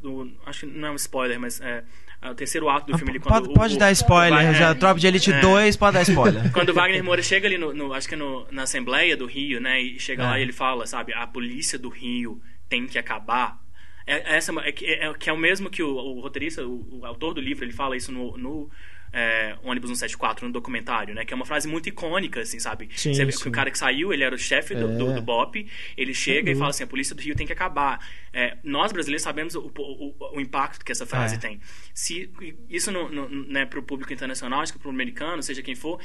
do- acho que não é um spoiler, mas é, é o terceiro ato do Ah, filme. ali, pode o- pode o- dar spoiler, vai- já, é, Tropa de Elite É. 2 pode dar spoiler. Quando o Wagner Moura chega ali, no, no- acho que é no, na Assembleia do Rio, né? E chega É. lá e ele fala, sabe? A polícia do Rio tem que acabar. É, essa, é, que- é, que é o mesmo que o, o roteirista, o, o autor do livro, ele fala isso no... no é, ônibus 174 no documentário, né? Que é uma frase muito icônica, assim, sabe? Sim, Você vê sim. que o cara que saiu, ele era o chefe do, do, É. do BOP, ele chega e dúvida. fala assim, a polícia do Rio tem que acabar. É, nós, brasileiros, sabemos o, o, o impacto que essa frase É. tem. Se isso não, não, né, para o público internacional, acho que para o americano, seja quem for,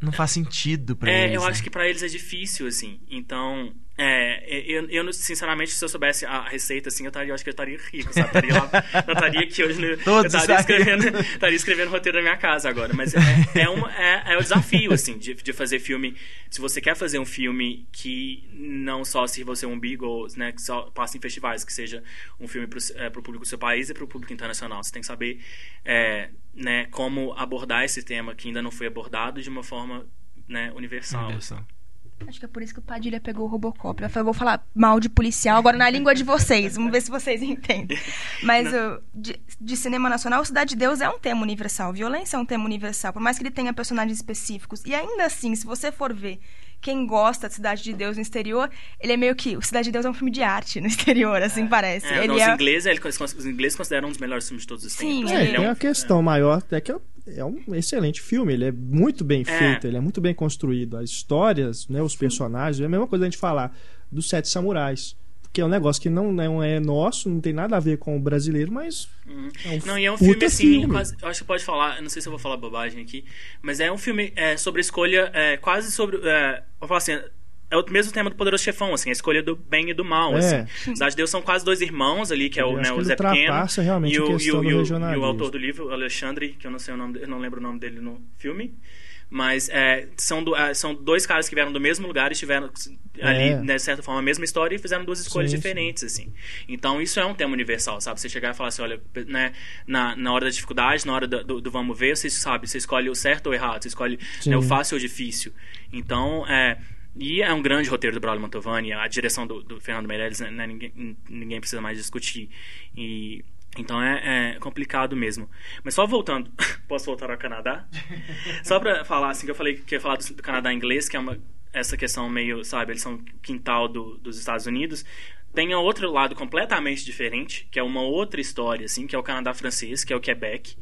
Não faz sentido pra é, eles. eu né? acho que pra eles é difícil, assim. Então, é, eu, eu, sinceramente, se eu soubesse a receita, assim, eu, estaria, eu acho que eu estaria rico, sabe? Estaria lá, eu estaria aqui hoje, no, eu estaria escrevendo, estaria escrevendo roteiro da minha casa agora. Mas é, é, uma, é, é o desafio, assim, de, de fazer filme. Se você quer fazer um filme que não só sirva o seu umbigo, ou, né, que só passe em festivais, que seja um filme pro, é, pro público do seu país e pro público internacional. Você tem que saber, é, né, como abordar esse tema que ainda não foi abordado de uma forma né, universal. Universal. Acho que é por isso que o Padilha pegou o Robocop. Falou, vou falar mal de policial agora na língua de vocês. Vamos ver se vocês entendem. Mas uh, de, de cinema nacional, Cidade de Deus é um tema universal. Violência é um tema universal. Por mais que ele tenha personagens específicos. E ainda assim, se você for ver quem gosta de Cidade de Deus no exterior, ele é meio que... O Cidade de Deus é um filme de arte no exterior, assim parece. É, ele não, os, é... ingleses, ele- os ingleses consideram um dos melhores filmes de todos os Sim, tempos. É, ele tem um- uma questão maior, é que é- é um excelente filme, ele é muito bem É. feito, ele é muito bem construído. As histórias, né, os personagens, é a mesma coisa a gente falar dos Sete Samurais. Que é um negócio que não, não é nosso, não tem nada a ver com o brasileiro, mas Uhum. é um Não, e é um filme assim, filme. quase- eu acho que pode falar, não sei se eu vou falar bobagem aqui, mas é um filme é, sobre escolha, é, quase sobre. É, vou falar assim. É o mesmo tema do Poderoso Chefão, assim, a escolha do bem e do mal, É. assim. Cidade de Deus são quase dois irmãos ali, que é o, né, o Zé Pequeno e o, e, o, e, o, e o autor do livro, o Alexandre, que eu não sei o nome, eu não lembro o nome dele no filme. Mas é, são, do- é, são dois caras que vieram do mesmo lugar e tiveram ali, É. né, de certa forma, a mesma história e fizeram duas escolhas Sim, diferentes, assim. Então, isso é um tema universal, sabe? Você chegar e falar assim, olha, né, na, na hora da dificuldade, na hora do, do- do vamos ver, você sabe, você escolhe o certo ou o errado, você escolhe né, o fácil ou o difícil. Então, é... E é um grande roteiro do Braulio Mantovani, a direção do, do Fernando Meirelles, né, ninguém, ninguém precisa mais discutir. E... Então é, é complicado mesmo. Mas só voltando, posso voltar ao Canadá? Só pra falar, assim, que eu falei que ia falar do, do Canadá inglês, que é uma, essa questão meio, sabe, eles são quintal do, dos Estados Unidos. Tem outro lado completamente diferente, que é uma outra história, assim, que é o Canadá francês, que é o Quebec.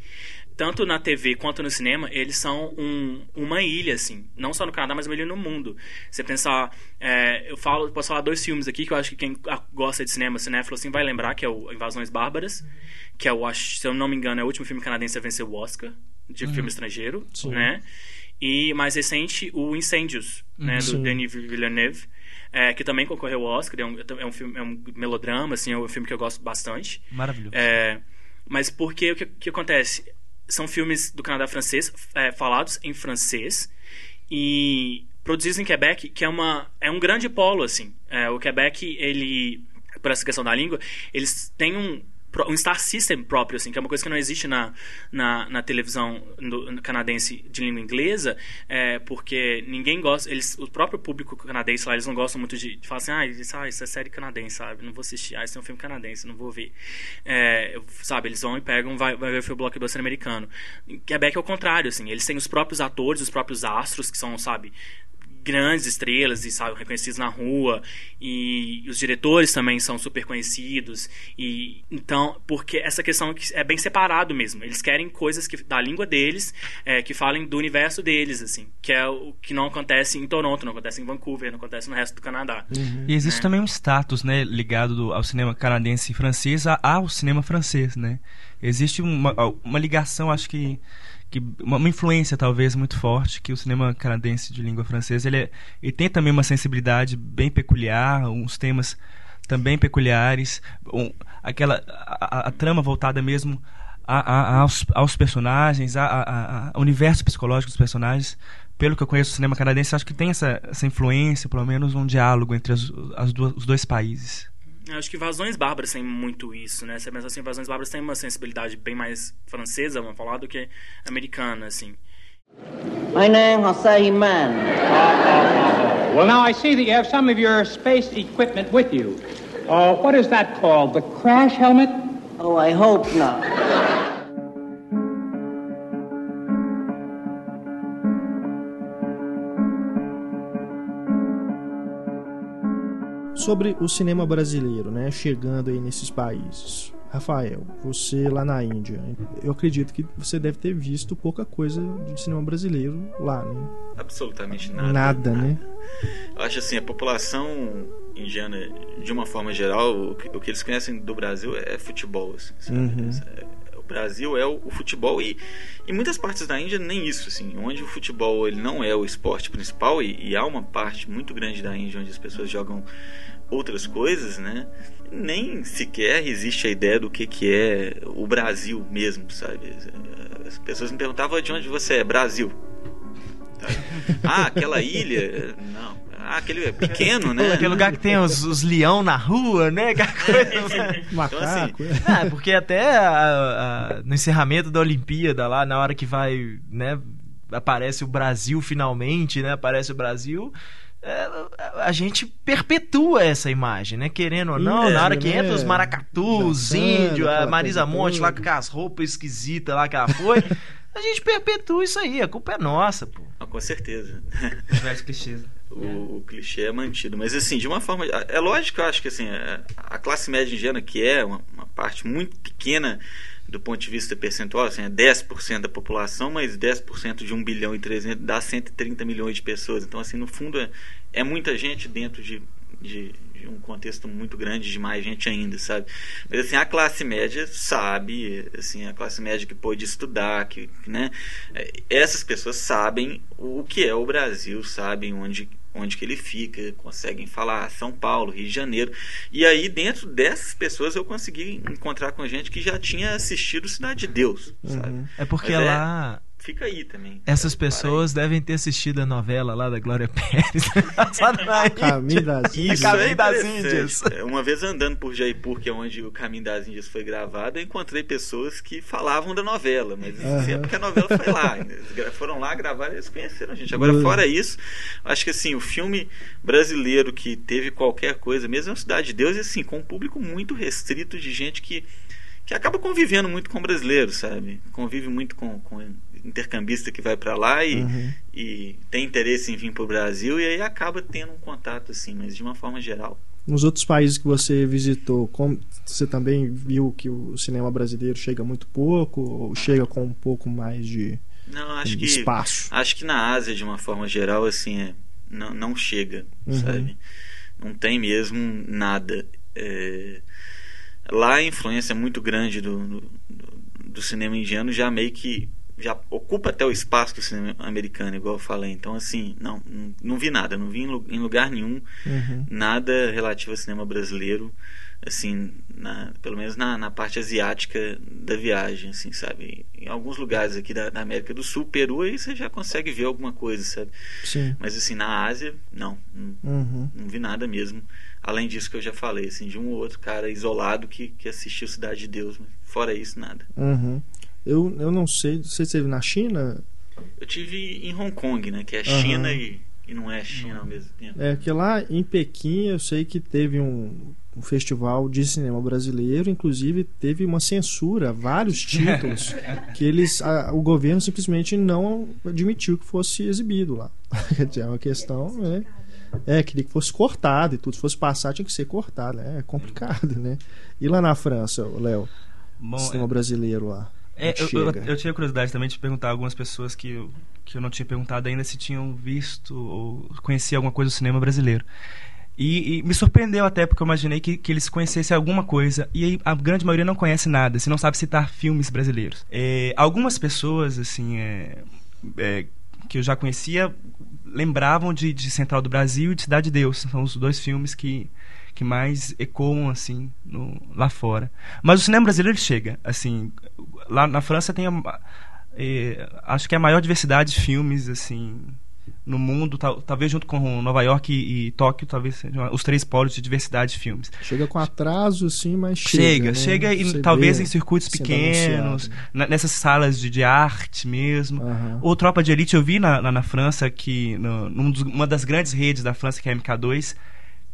Tanto na TV quanto no cinema, eles são um, uma ilha, assim. Não só no Canadá, mas uma ilha no mundo. Você pensar... é, eu falo, posso falar dois filmes aqui que eu acho que quem ah, gosta de cinema, cinéfilo, assim, vai lembrar, que é o Invasões Bárbaras, que é o, acho- se eu não me engano, é o último filme canadense a vencer o Oscar, de filme estrangeiro, Sim. né? E mais recente, o Incêndios, né, do Sim. Denis Villeneuve, é, que também concorreu ao Oscar. É um, é um filme, é um melodrama, assim, é um filme que eu gosto bastante. Maravilhoso. É, mas porque o que, que acontece? São filmes do Canadá francês, é, falados em francês e produzidos em Quebec, que é, uma, é um grande polo, assim. É, o Quebec, ele, por essa questão da língua, eles têm um, um star system próprio, assim, que é uma coisa que não existe na, na, na televisão canadense de língua inglesa, é, porque ninguém gosta, eles, o próprio público canadense lá, eles não gostam muito de, de falar assim, ah, isso, ah, isso é série canadense, sabe? Não vou assistir, ah, isso é um filme canadense, não vou ver. É, sabe, eles vão e pegam, vai, vai ver o filme blockbuster americano. Quebec é o contrário, assim, eles têm os próprios atores, os próprios astros, que são, sabe, grandes estrelas e sabe, reconhecidos na rua. E os diretores também são super conhecidos. E então porque essa questão que é bem separado mesmo. Eles querem coisas que da língua deles é, que falem do universo deles assim que é o que não acontece em Toronto não acontece em Vancouver não acontece no resto do Canadá. E existe também um status, né, ligado do- ao cinema canadense e francês ao cinema francês, né? Existe uma, uma ligação, acho que, que uma, uma influência talvez muito forte que o cinema canadense de língua francesa ele, é- ele tem também uma sensibilidade bem peculiar, uns temas também peculiares, um- aquela a, a- a trama voltada mesmo a- aos, aos personagens, ao universo psicológico dos personagens. Pelo que eu conheço do cinema canadense, acho que tem essa, essa influência, pelo menos um diálogo entre as, as duas- os dois países. Eu acho que Vazões Bárbaras tem muito isso, né? Você pensa assim, Vazões Bárbaras tem uma sensibilidade bem mais francesa, vamos falar, do que americana, assim. My name Hossein Man. Well, now I see that you have some of your space equipment with you. Uh, what is that called? The crash helmet? Oh, I hope not. Sobre o cinema brasileiro, né, chegando aí nesses países. Rafael, você lá na Índia, eu acredito que você deve ter visto pouca coisa de cinema brasileiro lá, né? Absolutamente nada. Nada, né? Eu acho assim, a população indiana, de uma forma geral, o que, o que eles conhecem do Brasil é futebol. Assim, sabe? Uhum. É- o Brasil é o, o futebol e em muitas partes da Índia nem isso, assim, onde o futebol ele não é o esporte principal e, e há uma parte muito grande da Índia onde as pessoas jogam outras coisas, né? Nem sequer existe a ideia do que, que é o Brasil mesmo, sabe? As pessoas me perguntavam de onde você é, Brasil. Ah, aquela ilha? Não. Ah, aquele é pequeno, né? Aquele lugar que tem os, os leão na rua, né? Coisa. Macaco. é. Ah, porque até a- a- no encerramento da Olimpíada, lá na hora que vai, né, aparece o Brasil finalmente, né? Aparece o Brasil. É, a gente perpetua essa imagem, né? Querendo ou não, É, na hora que né? entra os maracatus, os Dançando, índios, a Marisa Monte lá com aquelas roupas esquisitas lá que ela foi, a gente perpetua isso aí, a culpa é nossa, pô. Ah, com certeza. Clichês. o, o clichê é mantido. Mas assim, de uma forma. É lógico, eu acho que assim, a- a classe média indiana, que é uma, uma parte muito pequena do ponto de vista percentual, assim, é 10% da população, mas 10% de 1 bilhão e 300 dá 130 milhões de pessoas. Então, assim, no fundo, é, é muita gente dentro de, de, de um contexto muito grande de mais gente ainda, sabe? Mas assim, a classe média sabe, assim, a classe média que pôde estudar, que, né? é, Essas pessoas sabem o que é o Brasil, sabem onde onde que ele fica, conseguem falar São Paulo, Rio de Janeiro. E aí, dentro dessas pessoas, eu consegui encontrar com gente que já tinha assistido Cidade de Deus, sabe? É porque Mas é- lá Fica aí também. essas pessoas devem ter assistido a novela lá da Glória Pérez. Caminho das Isso Índias. Caminho é das. Índias. É, Uma vez andando por Jaipur, que é onde o Caminho das Índias foi gravado, eu encontrei pessoas que falavam da novela, mas assim, é porque a novela foi lá. Eles foram lá gravar, eles conheceram a gente. Agora, Uhum. fora isso, acho que assim, o filme brasileiro que teve qualquer coisa, mesmo a Cidade de Deus, e assim, com um público muito restrito de gente que que acaba convivendo muito com brasileiros, sabe? Convive muito com, com intercambista que vai para lá e, Uhum. e tem interesse em vir para o Brasil e aí acaba tendo um contato assim, mas de uma forma geral. Nos outros países que você visitou, como você também viu que o cinema brasileiro chega muito pouco ou chega com um pouco mais de Não, acho que espaço? acho que na Ásia de uma forma geral assim é, não, não chega, Uhum. sabe? Não tem mesmo nada. É, lá a influência muito grande do, do- do cinema indiano já meio que já ocupa até o espaço do cinema americano, igual eu falei. Então, assim, não, não, não vi nada, não vi em lu- em lugar nenhum Uhum. nada relativo ao cinema brasileiro, assim, na- pelo menos na, na parte asiática da viagem, assim, sabe? Em alguns lugares aqui da, da América do Sul, Peru, aí você já consegue ver alguma coisa, sabe? Sim. Mas assim, na Ásia, não, não, Uhum. não vi nada mesmo. Além disso que eu já falei, assim, de um ou outro cara isolado que, que assistiu Cidade de Deus, mas fora isso, nada. Uhum. Eu, eu não sei, você esteve na China? Eu tive em Hong Kong, né? Que é Aham. China e, e não é China ao mesmo tempo. É que lá em Pequim eu sei que teve um, um festival de cinema brasileiro, inclusive teve uma censura, vários títulos que eles, a- o governo simplesmente não admitiu que fosse exibido lá. É uma questão, né? É, queria que fosse cortado e tudo, se fosse passar tinha que ser cortado, né? É complicado, né? E lá na França, Léo, Bom, cinema brasileiro lá. É, eu, eu, eu tinha curiosidade também de perguntar a algumas pessoas que eu, que eu não tinha perguntado ainda se tinham visto ou conheciam alguma coisa do cinema brasileiro. E, e me surpreendeu até, porque eu imaginei que, que eles conhecessem alguma coisa. E aí, a grande maioria não conhece nada, se não sabe citar filmes brasileiros. É, algumas pessoas, assim, é, é, que eu já conhecia, lembravam de, de Central do Brasil e de Cidade de Deus. São os dois filmes que, que mais ecoam, assim, no- lá fora. Mas o cinema brasileiro ele chega, assim... Lá na França tem... a- eh, acho que é a maior diversidade de filmes, assim... No mundo, tal- talvez junto com Nova York e, e Tóquio, talvez sejam os três polos de diversidade de filmes. Chega com atraso, sim, mas chega. Chega, né? chega e Você talvez em circuitos pequenos, na- nessas salas de, de arte mesmo. Aham. Ou Tropa de Elite eu vi na, na, na França, que no, num dos- uma das grandes redes da França, que é a MK2,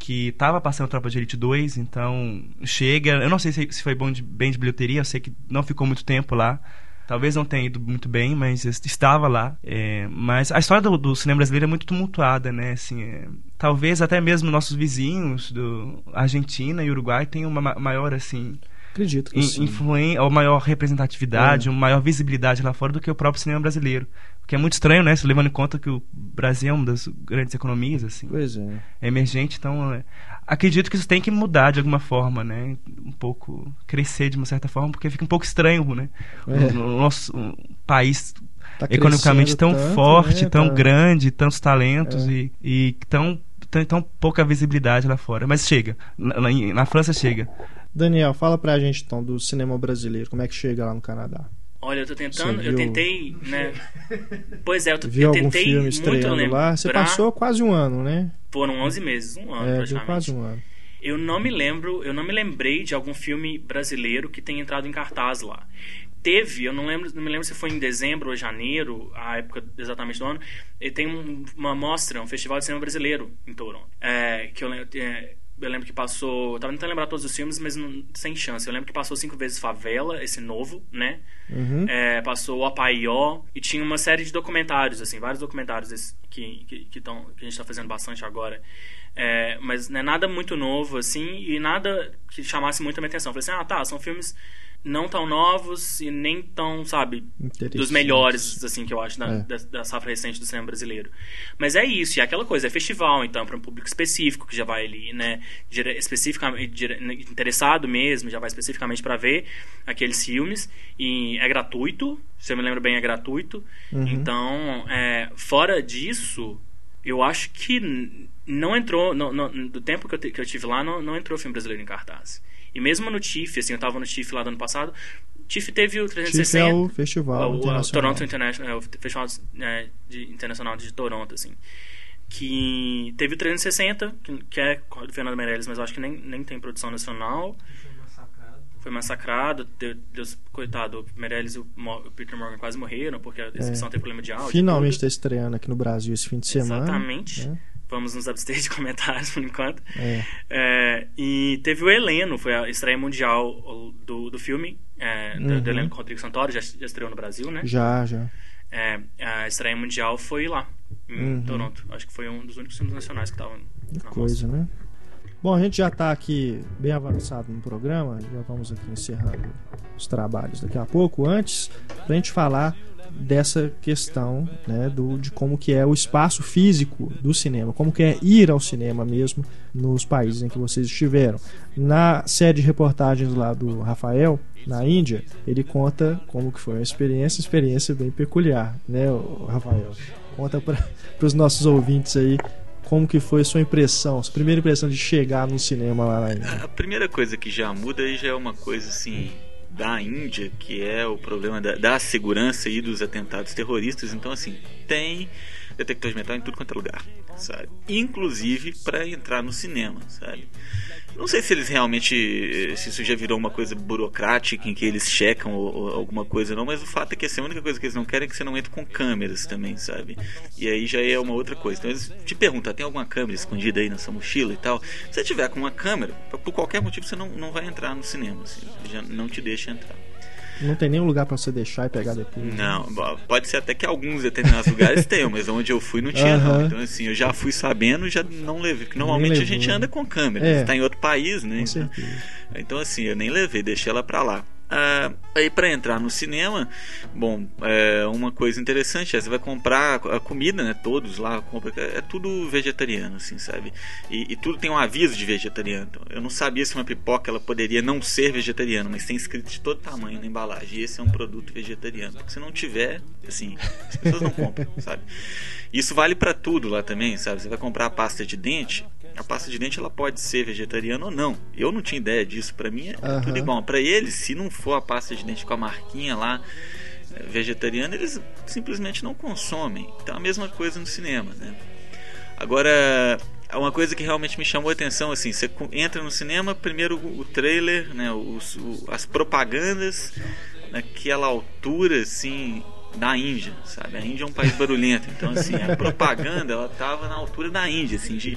que tava passando Tropa de Elite 2, então chega. Eu não sei se, se foi bom de, bem de bilheteria, eu sei que não ficou muito tempo lá. Talvez não tenha ido muito bem, mas estava lá. É, mas a história do, do, cinema brasileiro é muito tumultuada, né? Assim, é, talvez até mesmo nossos vizinhos do Argentina e Uruguai tenham uma maior assim Acredito que in, influen ou maior representatividade, é. uma maior visibilidade lá fora do que o próprio cinema brasileiro. O que é muito estranho, né? Se levando em conta que o Brasil é uma das grandes economias, assim. Pois é. É emergente, então é, acredito que isso tem que mudar de alguma forma, né? Um pouco crescer de uma certa forma, porque fica um pouco estranho, né? É. O, o, nosso um país tá economicamente tão tanto, forte, né? tão tá... grande, tantos talentos é. e, e tão, tão, tão pouca visibilidade lá fora. Mas chega, na, na França chega. Daniel, fala pra gente então do cinema brasileiro, como é que chega lá no Canadá? Olha, eu tô tentando, eu tentei, né? Pois é, eu, viu eu tentei algum filme estreando lá? Você passou quase um ano, né? Foram 11 meses, um ano é, praticamente. quase um ano. Eu não me lembro, eu não me lembrei de algum filme brasileiro que tenha entrado em cartaz lá. Teve, eu não lembro, não me lembro se foi em dezembro ou janeiro, a época exatamente do ano, e tem uma mostra, um festival de cinema brasileiro em Toronto. É, que eu é, eu lembro que passou. Tava tentando lembrar todos os filmes, mas não, sem chance. Eu lembro que passou cinco vezes Favela, esse novo, né? Uhum. É, passou o Apaió. E tinha uma série de documentários, assim, vários documentários que, que, que, tão, que a gente tá fazendo bastante agora. É, mas não é nada muito novo, assim, e nada que chamasse muito a minha atenção. Eu falei assim, ah, tá, são filmes não tão novos e nem tão, sabe, dos melhores, assim, que eu acho, da, é. da, da, safra recente do cinema brasileiro. Mas é isso, e é aquela coisa, é festival, então, para um público específico, que já vai ali, né, especificamente, interessado mesmo, já vai especificamente para ver aqueles filmes, e é gratuito, se eu me lembro bem, é gratuito. Uhum. Então, é, fora disso, eu acho que não entrou, no, no, do tempo que eu, que eu tive lá, não, não entrou filme brasileiro em cartaz. E mesmo no TIFF, assim, eu tava no TIFF lá do ano passado, TIFF teve o 360... TIFF é o festival o, internacional. O Toronto International, é o Festival é, de, Internacional de Toronto, assim. Que teve o 360, que, que é do Fernando Meirelles, mas eu acho que nem, nem tem produção nacional. Foi massacrado, Deus, Deus coitado, o Meirelles e o, o, Peter Morgan quase morreram, porque a exibição é. tem problema de áudio. Finalmente está estreando aqui no Brasil esse fim de semana. Exatamente. Né? Vamos nos abster de comentários por enquanto. É. É, e teve o Heleno, foi a estreia mundial do, do filme, é, uhum. do, do Heleno Rodrigo Santoro, já, já, estreou no Brasil, né? Já, já. É, a estreia mundial foi lá, em uhum. Toronto. Acho que foi um dos únicos filmes nacionais que estavam. Que coisa, né? Bom, a gente já está aqui bem avançado no programa, já vamos aqui encerrando os trabalhos daqui a pouco. Antes, para a gente falar dessa questão né, do, de como que é o espaço físico do cinema, como que é ir ao cinema mesmo nos países em que vocês estiveram. Na série de reportagens lá do Rafael, na Índia, ele conta como que foi a experiência, experiência bem peculiar, né, Rafael? Conta para os nossos ouvintes aí como que foi a sua impressão, sua primeira impressão de chegar no cinema lá na Índia. A primeira coisa que já muda aí já é uma coisa assim da Índia, que é o problema da, da segurança e dos atentados terroristas. Então, assim, tem detector de metal em tudo quanto é lugar, sabe? Inclusive para entrar no cinema, sabe? Não sei se eles realmente. se isso já virou uma coisa burocrática em que eles checam ou, ou alguma coisa, não, mas o fato é que essa é a única coisa que eles não querem é que você não entre com câmeras também, sabe? E aí já é uma outra coisa. Então eles te perguntam: tem alguma câmera escondida aí na sua mochila e tal? Se você tiver com uma câmera, por qualquer motivo você não, não vai entrar no cinema, assim, já não te deixa entrar. Não tem nenhum lugar para você deixar e pegar depois. Né? Não, né? pode ser até que alguns determinados lugares tenham, mas onde eu fui não tinha uhum. não. Então assim, eu já fui sabendo já não levei. Porque normalmente levou, a gente anda com câmera, é. está em outro país, né? Então, então assim, eu nem levei, deixei ela para lá. Ah, aí para entrar no cinema, bom, é uma coisa interessante é você vai comprar a comida, né? Todos lá compra, é tudo vegetariano, assim, sabe? E, e, tudo tem um aviso de vegetariano. Então, eu não sabia se uma pipoca ela poderia não ser vegetariana, mas tem escrito de todo tamanho na embalagem. E esse é um produto vegetariano. Porque se não tiver, assim, as pessoas não compram, sabe? Isso vale para tudo lá também, sabe? Você vai comprar a pasta de dente, a pasta de dente ela pode ser vegetariana ou não. Eu não tinha ideia disso. Para mim é uhum. tudo igual. Para eles, se não for a pasta de dente com a marquinha lá é, vegetariana, eles simplesmente não consomem. Então a mesma coisa no cinema, né? Agora, uma coisa que realmente me chamou a atenção, assim, você entra no cinema, primeiro o trailer, né, os, o, as propagandas naquela altura, assim, da Índia, sabe? A Índia é um país barulhento, então, assim, a propaganda, ela tava na altura da Índia, assim, de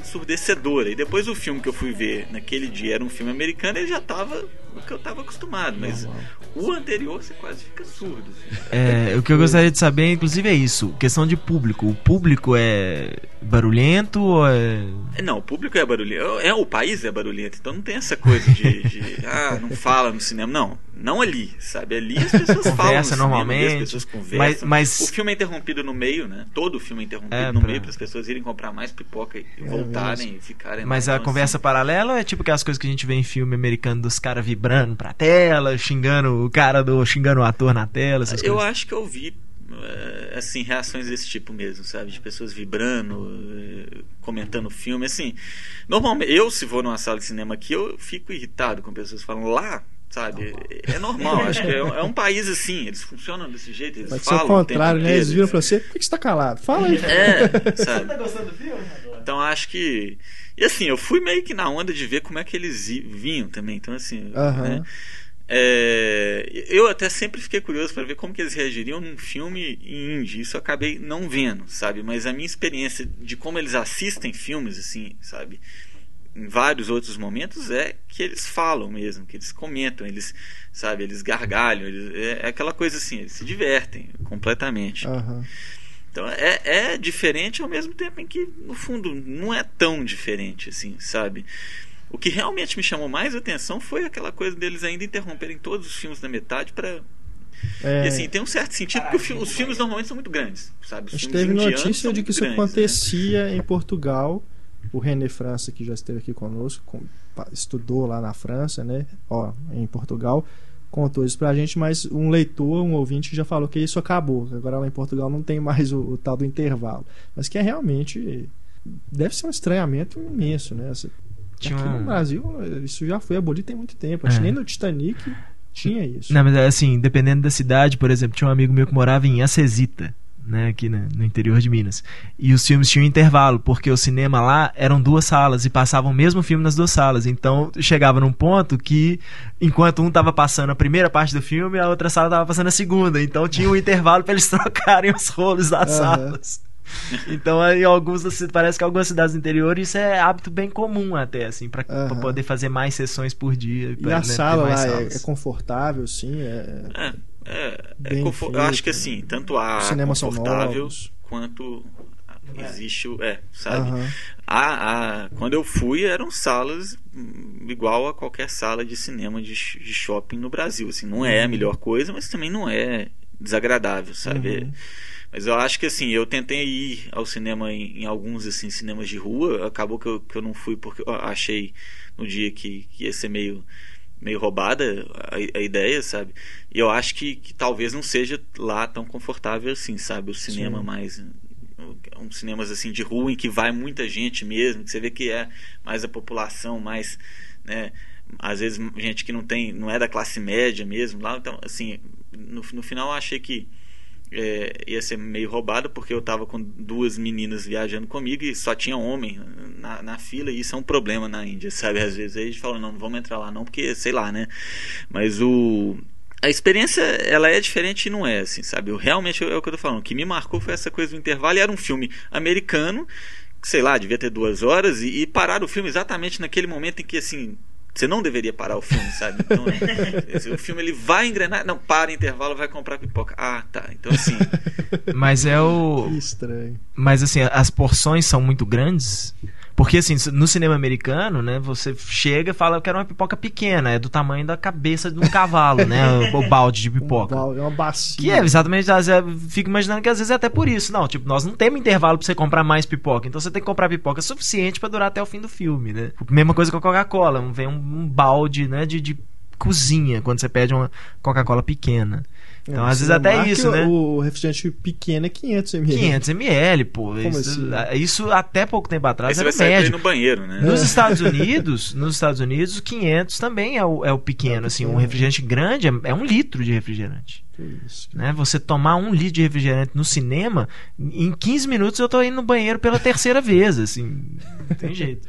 ensurdecedora. E depois o filme que eu fui ver naquele dia era um filme americano, ele já tava o que eu tava acostumado, mas o anterior você quase fica surdo. assim. É, o que eu gostaria de saber, inclusive, é isso. Questão de público. O público é barulhento ou é. É, Não, o público é barulhento. É, o país é barulhento, então não tem essa coisa de, de, ah, não fala no cinema. Não, não ali, sabe? Ali as pessoas falam no Conversa cinema, normalmente, ali as pessoas conversam. mas- mas- O filme é interrompido no meio, né? Todo o filme é interrompido É, no pra- meio para as pessoas irem comprar mais pipoca e voltarem e ficarem Mas lá. a Então, conversa assim, paralela é tipo aquelas coisas que a gente vê em filme americano dos caras vibrando pra tela, xingando o cara do. xingando o ator na tela, essas Eu coisas. acho que eu vi eh, assim reações desse tipo mesmo, sabe, de pessoas vibrando, eh, comentando o filme, assim. Normalmente, eu se vou numa sala de cinema aqui, eu fico irritado com pessoas falando lá, sabe? É normal, acho que é, um- é um país assim, eles funcionam desse jeito, eles Pode ser falam o contrário, tempo né? Eles viram e falaram assim: por que você tá calado? Fala aí. É, sabe? Tá gostando do filme? Então acho que. E assim, eu fui meio que na onda de ver como é que eles vinham também. Então, assim. Aham. né? É, eu até sempre fiquei curioso para ver como que eles reagiriam num filme em indie. Isso eu acabei não vendo, sabe? Mas a minha experiência de como eles assistem filmes, assim, sabe? Em vários outros momentos é que eles falam mesmo, que eles comentam, eles, sabe, eles gargalham, eles- é, é aquela coisa assim, eles se divertem completamente. Aham. Então é, é diferente ao mesmo tempo em que, no fundo, não é tão diferente assim, sabe? O que realmente me chamou mais atenção foi aquela coisa deles ainda interromperem todos os filmes na metade para É, E assim, tem um certo sentido, porque o fi- os filmes normalmente são muito grandes, sabe? Os a gente teve notícia de que isso grandes, né? acontecia em Portugal. O René França, que já esteve aqui conosco, com- estudou lá na França, né? Ó, em Portugal, contou isso pra gente, mas um leitor, um ouvinte já falou que isso acabou. Agora lá em Portugal não tem mais o, o tal do intervalo. Mas que é realmente. Deve ser um estranhamento imenso, né? Essa- Tinha Aqui um- no Brasil, isso já foi abolido tem muito tempo. Acho É. nem no Titanic tinha isso. Não, mas assim, dependendo da cidade, por exemplo, tinha um amigo meu que morava em Acesita, né, aqui na- no interior de Minas. E os filmes tinham intervalo, porque o cinema lá eram duas salas e passavam o mesmo filme nas duas salas. Então chegava num ponto que, enquanto um tava passando a primeira parte do filme, a outra sala tava passando a segunda. Então tinha um intervalo para eles trocarem os rolos das Aham. salas. Então, em alguns, parece que em algumas cidades do interior isso é hábito bem comum até, assim, para Aham. poder fazer mais sessões por dia. E pra, a né, ter sala mais lá é, é confortável, sim. É... É, é, é Bem confo- eu feito. acho que assim, tanto há novos. quanto existe o. É, sabe? Aham. A, a- quando eu fui, eram salas igual a qualquer sala de cinema de, de shopping no Brasil. Assim, não é a melhor coisa, mas também não é desagradável, sabe? Uhum. Mas eu acho que assim, eu tentei ir ao cinema em, em alguns assim cinemas de rua, acabou que eu, que eu não fui porque eu achei no dia que, que ia ser meio meio roubada a, a ideia, sabe? E eu acho que, que talvez não seja lá tão confortável assim, sabe? O cinema Sim. mais uns cinemas assim de rua em que vai muita gente mesmo, que você vê que é mais a população, mais, né, às vezes gente que não tem, não é da classe média mesmo lá, então assim, no, no final eu achei que é, ia ser meio roubado porque eu tava com duas meninas viajando comigo e só tinha homem na, na fila e isso é um problema na Índia, sabe? Às vezes aí a gente fala, não, não vamos entrar lá não, porque sei lá, né? Mas o a experiência ela é diferente e não é assim, sabe? Eu, realmente é o que eu tô falando. O que me marcou foi essa coisa do intervalo e era um filme americano, que, sei lá, devia ter duas horas e, e parar o filme exatamente naquele momento em que assim você não deveria parar o filme, sabe? Então, esse- o filme ele vai engrenar, não para intervalo, vai comprar pipoca. Ah, tá. Então assim, Mas é o. Que estranho. Mas assim, as porções são muito grandes. Porque assim, no cinema americano, né, você chega e fala, eu quero uma pipoca pequena, é do tamanho da cabeça de um cavalo, né, o, balde de Um pipoca. bal- é uma bacia. Que é exatamente, às vezes, eu fico imaginando que às vezes é até por isso. Não, tipo, nós não temos intervalo pra você comprar mais pipoca. Então você tem que comprar pipoca suficiente pra durar até o fim do filme, né? Mesma coisa com a Coca-Cola. Vem um, um balde, né, de, de cozinha quando você pede uma Coca-Cola pequena. Então, É, às vezes você até marca isso, o- né? O refrigerante pequeno é 500 ml. 500 ml, pô. Como isso, assim? isso até pouco tempo aí atrás você era vai sair pra ir médio. no banheiro, né? Nos Estados Unidos, nos Estados Unidos, 500 também é o, é o pequeno, É o assim, um refrigerante grande é, é um litro de refrigerante. Isso. Né? Você tomar um litro de refrigerante no cinema, em 15 minutos eu tô indo no banheiro pela terceira vez, assim, não tem jeito.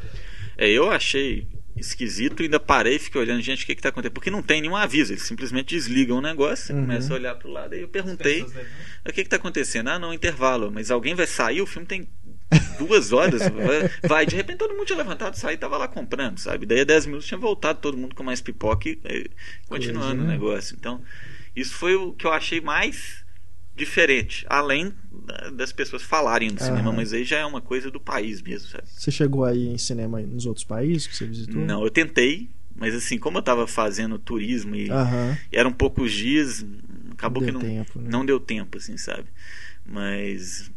É, eu achei esquisito, ainda parei e fiquei olhando, gente, o que que tá acontecendo? Porque não tem nenhum aviso, eles simplesmente desligam o negócio, Uhum. começa a olhar pro lado, aí eu perguntei, o que que tá acontecendo? Ah, não, intervalo, mas alguém vai sair, o filme tem duas horas, vai, de repente todo mundo tinha levantado, saí e tava lá comprando, sabe? Daí a 10 minutos tinha voltado todo mundo com mais pipoca e, e continuando Coisa, o né? negócio. Então, isso foi o que eu achei mais diferente, além da- das pessoas falarem no cinema, mas aí já é uma coisa do país mesmo, sabe? Você chegou aí em cinema nos outros países que você visitou? Não, eu tentei, mas assim, como eu tava fazendo turismo e, Aham. e eram poucos dias, acabou Deu que não, tempo, né? não deu tempo, assim, sabe? Mas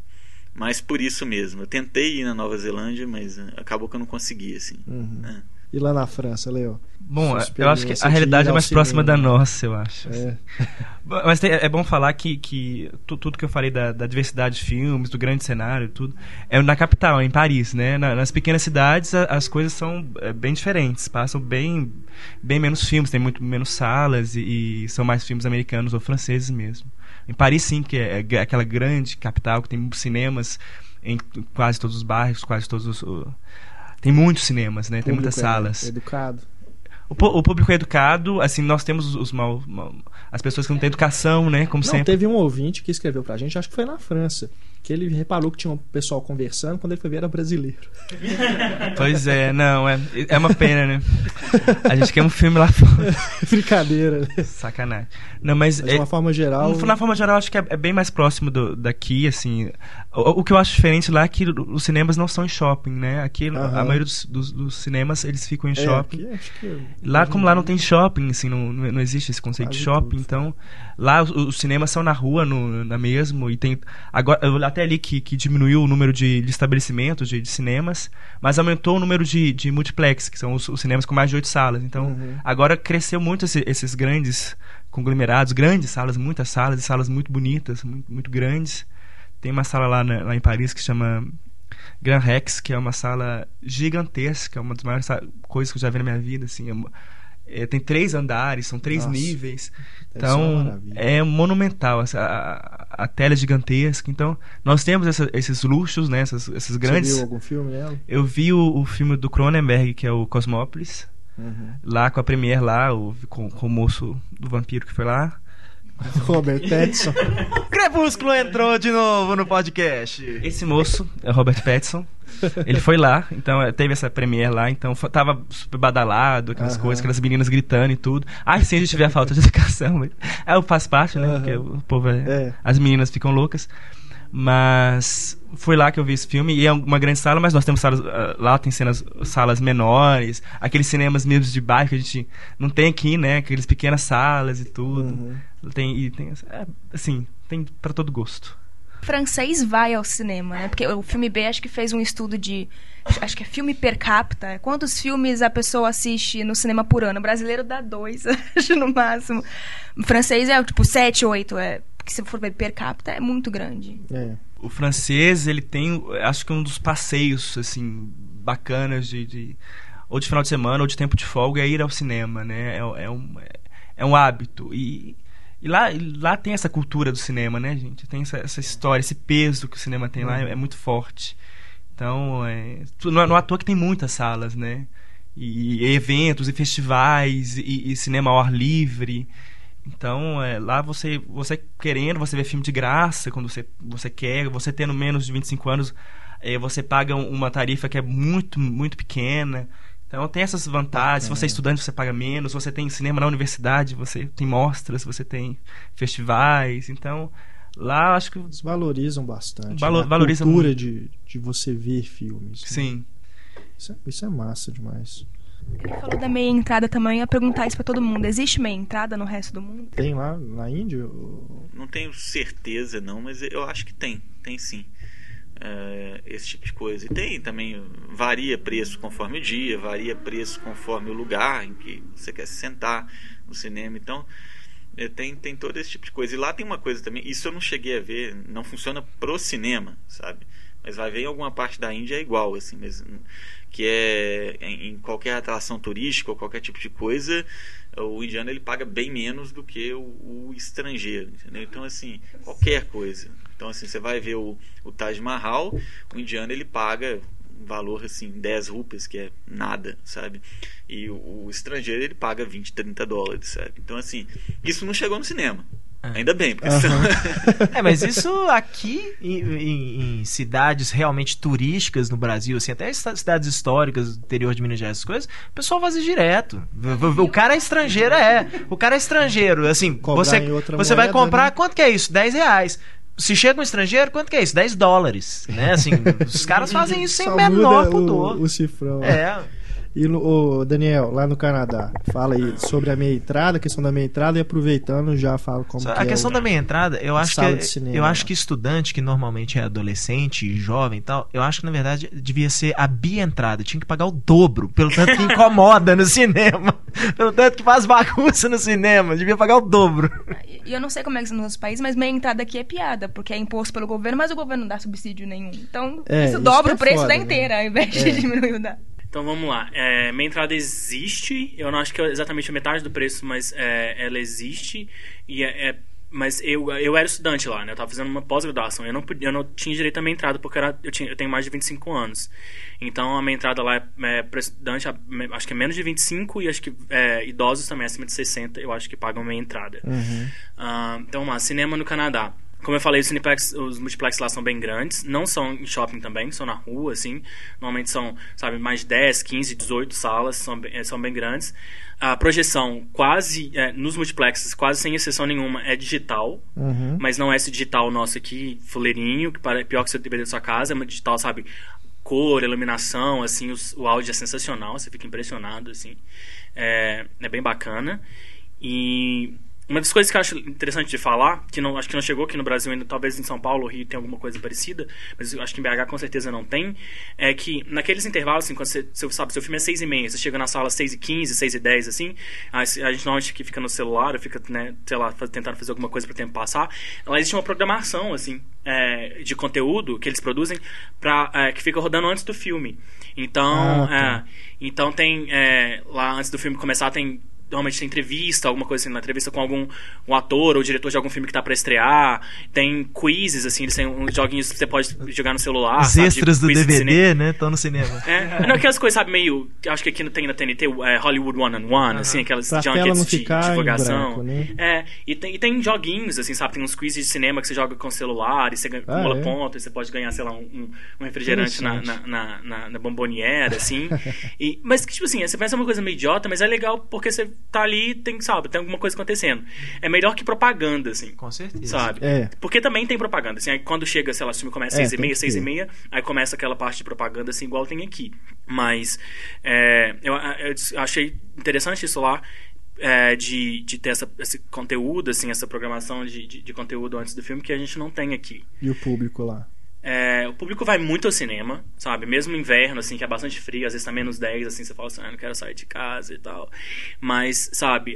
mas por isso mesmo. Eu tentei ir na Nova Zelândia, mas eh, acabou que eu não consegui, assim. Uhum. É. E lá na França, Leo? Bom, eu acho que a de realidade é mais próxima cinema. da nossa, eu acho. É. Mas tem- é bom falar que, que tu- tudo que eu falei da, da diversidade de filmes, do grande cenário, tudo, é na capital, é em Paris, né? Na- nas pequenas cidades a- as coisas são é, bem diferentes, passam bem, bem menos filmes, tem muito menos salas e, e são mais filmes americanos ou franceses mesmo. Em Paris, sim, que é, é aquela grande capital que tem cinemas em quase todos os bairros, quase todos os. Tem muitos cinemas, né? Tem muitas é salas. Educado. O, o público é educado, assim, nós temos os, os mal, mal- as pessoas que não têm educação, né? Como Não, sempre. teve um ouvinte que escreveu pra gente, acho que foi na França, que ele reparou que tinha um pessoal conversando, quando ele foi ver era brasileiro. Pois é, não, é, é uma pena, né? A gente quer um filme lá fora. Brincadeira, né? Sacanagem. Não, mas, Mas é, de uma forma geral. na forma geral, acho que é, é bem mais próximo do- daqui, assim. O, o que eu acho diferente lá é que os cinemas não são em shopping, né? Aqui, a Aham. maioria dos, dos- dos cinemas, eles ficam em é, shopping. que- Lá, como lá não tem shopping, assim, não, não existe esse conceito de Quase shopping, tudo. então lá os, os cinemas são na rua, no, na mesmo, e tem agora eu até ali que, que diminuiu o número de, de estabelecimentos de, de cinemas, mas aumentou o número de, de multiplex, que são os, os cinemas com mais de oito salas. Então Uhum. agora cresceu muito esse- esses grandes conglomerados, grandes salas, muitas salas, e salas muito bonitas, muito, muito grandes. Tem uma sala lá, na- lá em Paris que chama Grand Rex, que é uma sala gigantesca, uma das maiores sa- coisas que eu já vi na minha vida, assim. é uma- é, tem três andares, são três Nossa, níveis. Então, é monumental. essa- A, a, tela é gigantesca. Então, nós temos essa- esses luxos, né? Essas, esses Você grandes. viu algum filme nela? Eu vi o, o filme do Cronenberg, que é o Cosmópolis. Uhum. Lá com a Premiere lá, o, com, com o moço do vampiro que foi lá. Robert Pattinson. Crepúsculo entrou de novo no podcast. Esse moço é Robert Pattinson. Ele foi lá, então eh, teve essa premiere lá, então fo- tava super badalado, aquelas Aham. coisas, aquelas meninas gritando e tudo. Ai, sim, a gente vê a falta de educação. mas- É, faz parte, né? Aham. Porque o povo é, É. As meninas ficam loucas. Mas foi lá que eu vi esse filme e é uma grande sala, mas nós temos salas ah, lá tem cenas salas menores, aqueles cinemas mesmo de bairro que a gente não tem aqui, né? Aqueles pequenas salas e tudo. Uhum. Tem e tem é, assim, tem para todo gosto. francês vai ao cinema, né? Porque o filme B acho que fez um estudo de. Acho que é filme per capita. Quantos filmes a pessoa assiste no cinema por ano? O brasileiro dá dois, acho, no máximo. O francês é tipo sete, oito. É, porque se for ver per capita é muito grande. É. O francês, ele tem, acho que um dos passeios, assim, bacanas de, de- ou de final de semana ou de tempo de folga é ir ao cinema, né? É, é um, é um hábito. E, e lá, lá tem essa cultura do cinema, né, gente? Tem essa, essa história, esse peso que o cinema tem lá é, é muito forte. Então, é, não, é- não é à toa que tem muitas salas, né? E, e eventos, e festivais, e, e cinema ao ar livre. Então, é, lá você, você querendo, você vê filme de graça quando você, você quer, você tendo menos de 25 anos, é, você paga um- uma tarifa que é muito, muito pequena. Então tem essas vantagens. Se você é estudante, você paga menos. Se você tem cinema na universidade, você tem mostras, você tem festivais. Então, lá acho que Eles valorizam bastante. Valo- né? A cultura muito. de, de você ver filmes. né? sim. Isso é, isso é massa demais. Ele falou da meia entrada também. Eu ia perguntar isso pra todo mundo. Existe meia entrada no resto do mundo? Tem lá na Índia? Não tenho certeza, não, mas eu acho que tem, tem sim. É, esse tipo de coisa. E tem também, varia preço conforme o dia, varia preço conforme o lugar em que você quer se sentar no cinema. Então, é, tem, tem todo esse tipo de coisa. E lá tem uma coisa também, isso eu não cheguei a ver, não funciona pro cinema, sabe? Mas vai ver em alguma parte da Índia é igual, assim, mas, hum, que é em, em qualquer atração turística ou qualquer tipo de coisa, o indiano ele paga bem menos do que o, o estrangeiro, entendeu? Então, assim, qualquer coisa. Então, assim, você vai ver o, o Taj Mahal, o indiano ele paga um valor, assim, 10 rupias, que é nada, sabe? E o, o estrangeiro ele paga 20, 30 dólares, sabe? Então, assim, isso não chegou no cinema. Ainda bem, porque Aham. senão... É, mas isso aqui em, em- em cidades realmente turísticas no Brasil, assim, até cidades históricas do interior de Minas Gerais, essas coisas, o pessoal faz direto. O cara é estrangeiro, é. O cara é estrangeiro. Assim, Cobrar você, você vai moeda, comprar, né? quanto que é isso? 10 reais. Se chega um estrangeiro, quanto que é isso? 10 dólares. Né? Assim, os caras fazem isso sem Só o menor pudor. O, o cifrão. É. E ô, Daniel, lá no Canadá, fala aí sobre a meia entrada, a questão da meia entrada e aproveitando já fala como Só que a é questão o- da meia entrada, eu acho sala que cinema. eu acho que estudante que normalmente é adolescente e jovem e tal, eu acho que na verdade devia ser a bi-entrada, tinha que pagar o dobro, pelo tanto que incomoda no cinema, pelo tanto que faz bagunça no cinema, devia pagar o dobro. E eu não sei como é que são nos outros países, mas meia entrada aqui é piada, porque é imposto pelo governo, mas o governo não dá subsídio nenhum. Então, É, isso isso dobra é o preço foda, da né? inteira, ao invés É. de diminuir o da. Então vamos lá. É, minha entrada existe. Eu não acho que é exatamente a metade do preço, mas é, ela existe. E é, é- mas eu, eu era estudante lá, né? Eu tava fazendo uma pós-graduação. Eu não, podia- eu não tinha direito à minha entrada porque eu, era- eu, tinha, eu tenho mais de 25 anos. Então a minha entrada lá é, é para estudante, a- acho que é menos de 25 e acho que é, idosos também acima de 60, eu acho que pagam minha entrada. Uhum. Ah, então, vamos lá, cinema no Canadá. Como eu falei, os, cineplex, os multiplex lá são bem grandes. Não são em shopping também, são na rua, assim. Normalmente são, sabe, mais de 10, 15, 18 salas, são, bem- são bem grandes. A projeção quase, eh, nos multiplexes, quase sem exceção nenhuma, é digital. Uhum. Mas não é esse digital nosso aqui, fuleirinho, que pare- pior que você DVD da sua casa. É uma digital, sabe, cor, iluminação, assim, os- o áudio é sensacional. Você fica impressionado, assim. É, é bem bacana. E uma das coisas que eu acho interessante de falar, que não, acho que não chegou aqui no Brasil ainda, talvez em São Paulo ou Rio tem alguma coisa parecida, mas acho que em BH com certeza não tem, é que naqueles intervalos, assim, quando você, você sabe, seu filme é 6 e meia, você chega na sala 6 e 15, 6 e 10, assim, a, a gente normalmente que fica no celular, fica, né, sei lá, tentando fazer alguma coisa para o tempo passar, lá existe uma programação, assim, é, de conteúdo que eles produzem pra, é, que fica rodando antes do filme. Então, Ah, tá. é, então tem é, lá antes do filme começar tem normalmente tem entrevista, alguma coisa assim, uma entrevista com algum um ator ou diretor de algum filme que tá pra estrear. Tem quizzes, assim, eles têm uns joguinhos que você pode jogar no celular. Os sabe, de extras do de. DVD, né, estão no cinema. É, não, aquelas coisas, sabe, meio. Acho que aqui tem na TNT, é, Hollywood One on One, assim, aquelas junkets de em divulgação. branco, né? É, e tem, e tem joguinhos, assim, sabe? Tem uns quizzes de cinema que você joga com o celular e você Ah, acumula é? pontos, e você pode ganhar, sei lá, um, um- refrigerante na, na, na, na, na bomboniera, assim. E, mas tipo assim, você pensa uma coisa meio idiota, mas é legal porque você tá ali, tem, sabe, tem alguma coisa acontecendo. É melhor que propaganda, assim. Com certeza. Sabe? É. Porque também tem propaganda, assim, aí quando chega, sei lá, se o filme começa É, às seis e meia, seis e meia, aí começa aquela parte de propaganda, assim, igual tem aqui. Mas, é, eu, eu achei interessante isso lá, é, de, de ter essa, esse conteúdo, assim, essa programação de, de, de conteúdo antes do filme que a gente não tem aqui. E o público lá. É, o público vai muito ao cinema, sabe? Mesmo no inverno, assim, que é bastante frio, às vezes tá menos 10, assim, você fala assim, ah, não quero sair de casa e tal. Mas, sabe,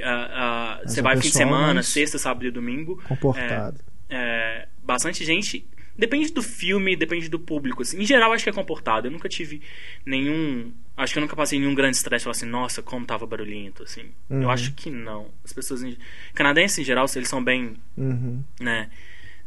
você é vai fim de semana, sexta, sábado e domingo. Comportado. É, bastante gente. Depende do filme, depende do público. Assim. Em geral, acho que é comportado. Eu nunca tive nenhum. Acho que eu nunca passei nenhum grande estresse. Falar assim, nossa, como tava barulhento. Assim. Uhum. Eu acho que não. As pessoas. Em... Canadenses, em geral, eles são bem. Uhum. né?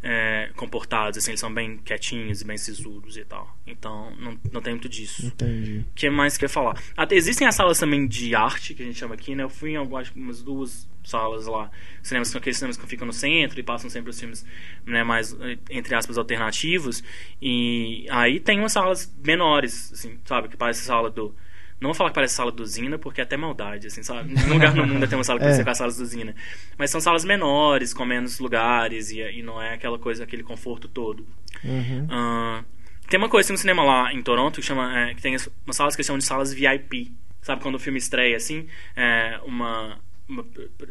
É, comportados, assim, eles são bem quietinhos e bem sisudos e tal. Então, não, não tem muito disso. Entendi. O que mais que eu ia falar? Até, existem as salas também de arte, que a gente chama aqui, né? Eu fui em algumas umas duas salas lá. Cinemas, aqueles cinemas que ficam no centro e passam sempre os filmes né, mais, entre aspas, alternativos. E aí tem umas salas menores, assim, sabe? Que parece a sala do... Não vou falar que parece sala do Zina, porque é até maldade, assim, sabe? Nenhum lugar no mundo tem uma sala que É. parece com as salas do Zina. Mas são salas menores, com menos lugares, e, e não é aquela coisa, aquele conforto todo. Uhum. Ah, tem uma coisa, tem um cinema lá em Toronto que chama. é, que tem as- umas salas que chamam de salas VIP. Sabe quando o filme estreia assim? É, uma.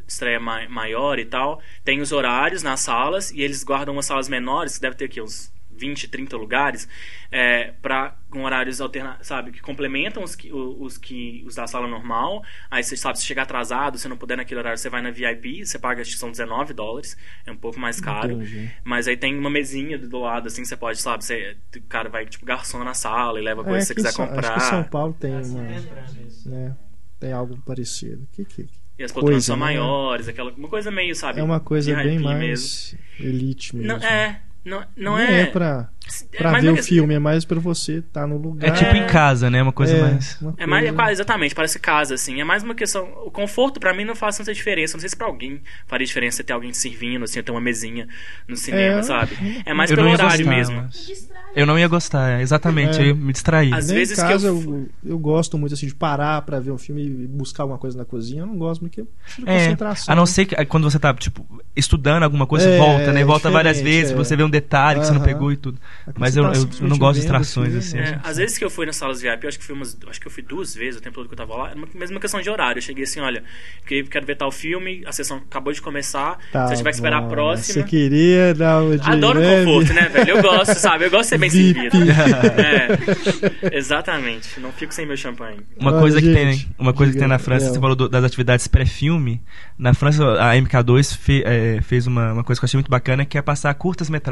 estreia mai- maior e tal. Tem os horários nas salas e eles guardam umas salas menores, que deve ter aqui uns 20, 30 lugares, é, pra, com horários alternativos, sabe? Que complementam os que, os que os da sala normal. Aí você sabe, se chegar atrasado, se não puder naquele horário, você vai na VIP, você paga, acho que são 19 dólares, é um pouco mais caro. Entendi. Mas aí tem uma mesinha do lado, assim, você pode, sabe, você, o cara vai, tipo, garçom na sala e leva coisa que você quiser São- comprar. É, Acho que São Paulo tem Assim, uma, entrando isso. né, tem algo parecido. Que, que, E as poltronas são né? maiores, aquela, uma coisa meio, sabe? é uma coisa bem mais elite mesmo. Não, é, Não, não é. é pra, é pra mais ver o filme, é mais pra você estar no lugar. É tipo em casa, né? Uma coisa É, mais. uma É mais, é exatamente, parece casa, assim. É mais uma questão. O conforto, pra mim, não faz tanta diferença. Não sei se pra alguém faria diferença ter alguém servindo, assim, ter uma mesinha no cinema, É, sabe? É mais eu pelo horário gostar, mesmo. mas- Eu não ia gostar, é, exatamente. É. Eu ia me distrair. Às Nem vezes em que casa eu eu, eu, gosto muito assim de parar pra ver um filme e buscar alguma coisa na cozinha. Eu não gosto porque preciso de É, concentração. a não ser que quando você tá, tipo, estudando alguma coisa, É, você volta, né? é Volta várias vezes, é. você vê um detalhe que você não pegou e tudo. Quando Mas eu, tá eu- eu não gosto de distrações, filme, assim. É, às vezes que eu fui nas salas VIP, eu acho que fui umas, acho que eu fui duas vezes o tempo todo que eu tava lá, era uma mesma questão de horário. Eu cheguei assim, olha, quero ver tal filme, a sessão acabou de começar, Tá se eu tiver que esperar a próxima. Você queria dar uma de Adoro o leve. conforto, né, velho? Eu gosto, sabe? Eu gosto de ser bem servido. É, exatamente. Não fico sem meu champanhe. Uma Olha, coisa que gente, tem, uma coisa que tem na França, Léo. você falou do- das atividades pré-filme. Na França, a MK2 fe- é, fez uma, uma coisa que eu achei muito bacana, que é passar curtas metragens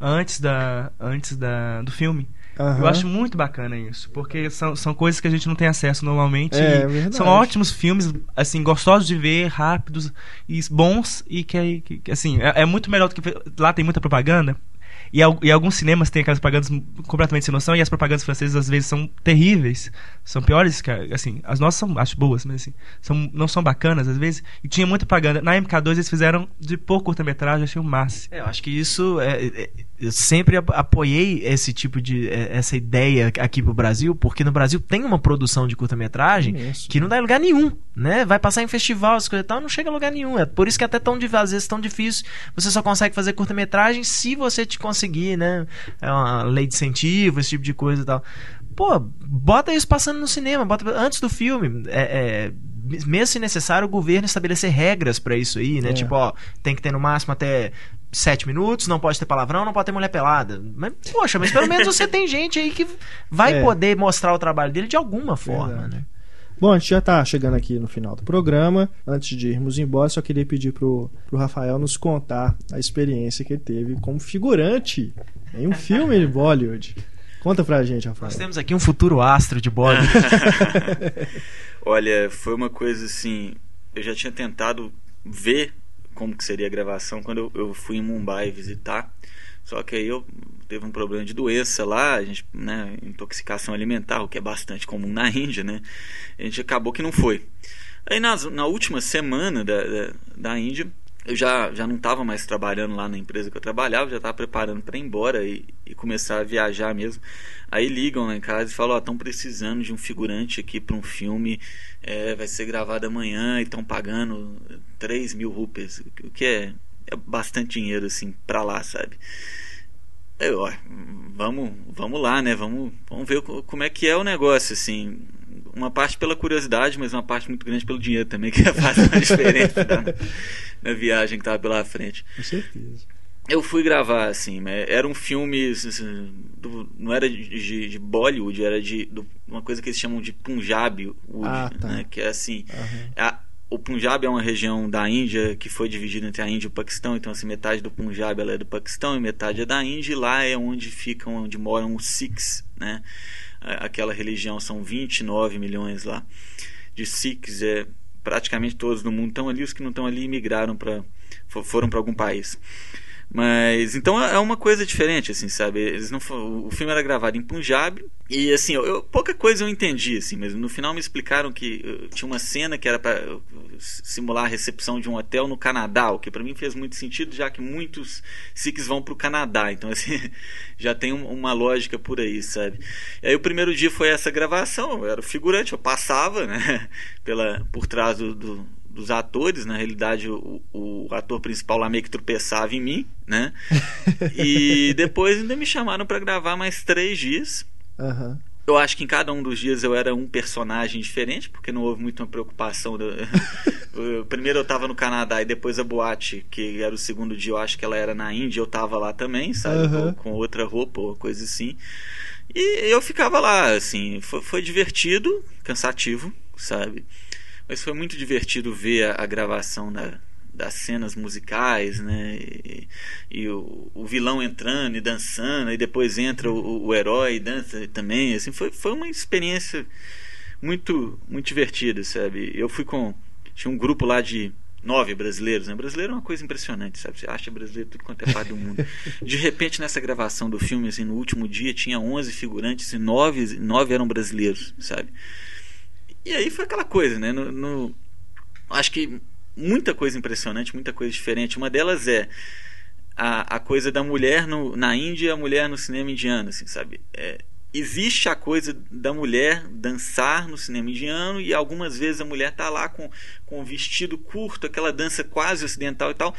antes da antes da do filme. Aham. Eu acho muito bacana isso, porque são, são coisas que a gente não tem acesso normalmente. É. São ótimos filmes, assim, gostosos de ver, rápidos e bons e que, que- que, assim, é, é muito melhor do que lá tem muita propaganda. E, e alguns cinemas têm aquelas propagandas completamente sem noção e as propagandas francesas às vezes são terríveis, são piores que assim, as nossas são acho boas, mas assim, são, não são bacanas às vezes. E tinha muita propaganda. Na MK2 eles fizeram de pouco curta-metragem, achei o máximo. É, eu acho que isso é, é- eu sempre ap- apoiei esse tipo de é, essa ideia aqui pro Brasil, porque no Brasil tem uma produção de curta-metragem que não dá em lugar nenhum, né? Vai passar em festival, as coisas e tal, não chega a lugar nenhum. É por isso que é até tão difícil, às vezes tão difícil. Você só consegue fazer curta-metragem se você te conseguir, né? É uma lei de incentivo, esse tipo de coisa e tal. Pô, bota isso passando no cinema, bota antes do filme. É, é, mesmo se necessário, o governo estabelecer regras pra isso aí, né? É. Tipo, ó, tem que ter no máximo até sete minutos, não pode ter palavrão, não pode ter mulher pelada. Mas, poxa, mas pelo menos você tem gente aí que vai É. poder mostrar o trabalho dele de alguma forma, Verdade. né? Bom, a gente já tá chegando aqui no final do programa. Antes de irmos embora, só queria pedir pro, pro Rafael nos contar a experiência que ele teve como figurante em um filme de Bollywood. Conta pra gente, Rafael. Nós temos aqui um futuro astro de Bollywood. Olha, foi uma coisa assim. Eu já tinha tentado ver como que seria a gravação quando eu, eu fui em Mumbai visitar. Só que aí eu teve um problema de doença lá, a gente, né, intoxicação alimentar, o que é bastante comum na Índia, né? A gente acabou que não foi. Aí nas, na última semana da, da, da Índia, eu já, já não estava mais trabalhando lá na empresa que eu trabalhava, já estava preparando para ir embora e, e começar a viajar mesmo. Aí ligam lá em casa e falam: Ó, estão precisando de um figurante aqui para um filme, é, vai ser gravado amanhã e estão pagando 3 mil rupias, o que é, é bastante dinheiro assim para lá, sabe? Eu, ó, vamos, vamos lá, né? Vamos, vamos ver co- como é que é o negócio, assim. Uma parte pela curiosidade, mas uma parte muito grande pelo dinheiro também, que faz uma diferença na, na viagem que tava pela frente. Com certeza. Eu fui gravar, assim, mas era um filme. assim, do- não era de, de- Bollywood, era de do- uma coisa que eles chamam de Punjab, Wood, Ah, tá. né? Que é assim. Aham. a- o Punjab é uma região da Índia que foi dividida entre a Índia e o Paquistão, então assim, metade do Punjab é do Paquistão e metade é da Índia, e lá é onde ficam, onde moram os Sikhs, né? A- Aquela religião são 29 milhões lá de Sikhs, é praticamente todos no mundo estão ali, os que não estão ali imigraram para foram para algum país. Mas então é uma coisa diferente, assim, sabe? Eles não o filme era gravado em Punjab e assim, eu, eu- pouca coisa eu entendi, assim, mas no final me explicaram que uh, tinha uma cena que era para simular a recepção de um hotel no Canadá, o que para mim fez muito sentido, já que muitos Sikhs vão para o Canadá, então assim já tem um- uma lógica por aí, sabe? E aí o primeiro dia foi essa gravação, eu era figurante, eu passava, né, pela por trás do- do dos atores, na realidade o, o ator principal lá meio que tropeçava em mim, né? E depois ainda me chamaram para gravar mais três dias. Aham. Eu acho que em cada um dos dias eu era um personagem diferente, porque não houve muita preocupação. do- Primeiro eu estava no Canadá e depois a boate, que era o segundo dia, eu acho que ela era na Índia, eu estava lá também, sabe? Com, com outra roupa ou coisa assim. E eu ficava lá, assim, foi, foi divertido, cansativo, sabe? Mas foi muito divertido ver a, a gravação da, das cenas musicais, né? E, e o, o vilão entrando e dançando, e depois entra o, o herói e dança também. Assim, foi, foi uma experiência muito, muito divertida, sabe? Eu fui com. Tinha um grupo lá de nove brasileiros, né? Brasileiro é uma coisa impressionante, sabe? Você acha brasileiro tudo quanto é parte do mundo. De repente, nessa gravação do filme, assim, no último dia, tinha 11 figurantes e nove, nove eram brasileiros, sabe? E aí foi aquela coisa, né? No, no- acho que muita coisa impressionante, muita coisa diferente. Uma delas é a, a coisa da mulher no, na Índia e a mulher no cinema indiano, assim, sabe? É, existe a coisa da mulher dançar no cinema indiano e algumas vezes a mulher tá lá com, com um vestido curto, aquela dança quase ocidental e tal.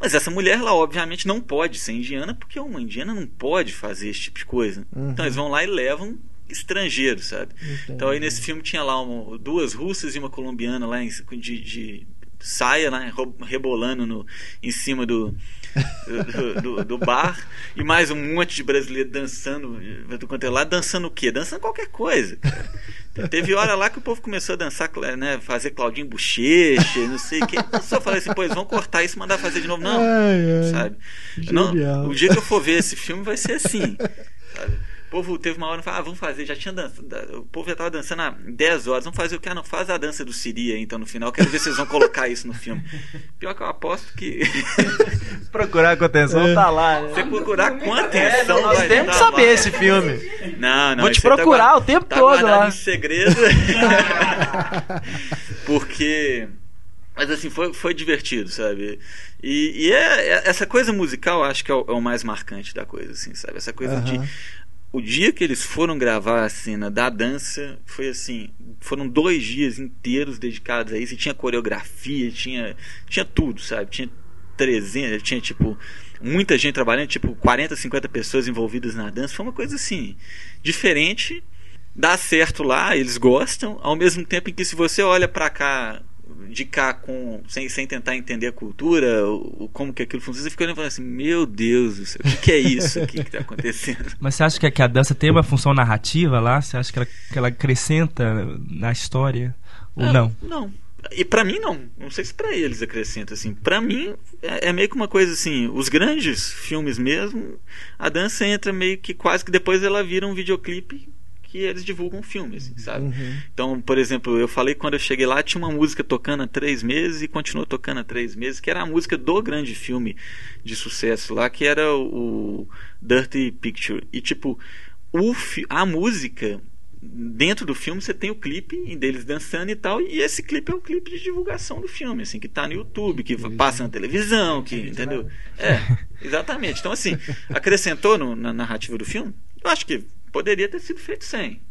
Mas essa mulher, ela obviamente não pode ser indiana, porque uma indiana não pode fazer esse tipo de coisa. Uhum. Então eles vão lá e levam estrangeiros, sabe? Então aí nesse filme tinha lá uma- duas russas e uma colombiana lá em- de, de saia, né, rebolando no, em cima do, do, do- do bar e mais um monte de brasileiro dançando do quanto é lá, dançando o quê? Dançando qualquer coisa. cara. Teve hora lá que o povo começou a dançar, né, fazer Claudinho Bochecha, não sei o que. Eu só falei assim, pois vão cortar isso e mandar fazer de novo. Não, Ai, ai. sabe? Não, o dia que eu for ver esse filme vai ser assim. sabe? O povo teve uma hora e falou, ah, vamos fazer, já tinha dança, o povo já estava dançando há 10 horas, vamos fazer o que? Ah, não, faz a dança do Siri aí, então no final, quero ver se vocês vão colocar isso no filme. Pior que eu aposto que Procurar com atenção É. tá lá. né? você procurar com atenção Nós vai temos que tá saber lá. esse filme. Não, não. Vou te aí procurar guarda- o tempo tá todo lá. em segredo. Porque. Mas assim, foi, foi divertido, sabe? E, e é, é- essa coisa musical acho que é o, é o mais marcante da coisa, assim, sabe? Essa coisa Aham. de. O dia que eles foram gravar a cena da dança foi assim. Foram dois dias inteiros dedicados a isso. E tinha coreografia, tinha, tinha tudo, sabe? Tinha 300, tinha tipo muita gente trabalhando, tipo 40, 50 pessoas envolvidas na dança. Foi uma coisa assim, diferente. Dá certo lá, eles gostam, ao mesmo tempo em que se você olha pra cá de cá com sem, sem tentar entender a cultura, o, como que aquilo funciona, você fica olhando e falando assim, meu Deus do céu, o que, que é isso aqui que tá acontecendo? Mas você acha que a, que a dança tem uma função narrativa lá? Você acha que ela, que ela acrescenta na história? Ou não? Não. E pra mim não. Não sei se pra eles acrescenta assim. Para mim é, é meio que uma coisa assim, os grandes filmes mesmo, a dança entra meio que quase que depois ela vira um videoclipe que eles divulgam o filme, assim, sabe? Uhum. Então, por exemplo, eu falei que quando eu cheguei lá tinha uma música tocando há três meses e continuou tocando há três meses, que era a música do grande filme de sucesso lá, que era o Dirty Picture. E tipo, o a música dentro do filme você tem o clipe deles dançando e tal, e esse clipe é o clipe de divulgação do filme, assim, que tá no YouTube, que passa na televisão, que, entendeu? É, exatamente. Então, assim, acrescentou no- na narrativa do filme? Eu acho que poderia ter sido feito sem.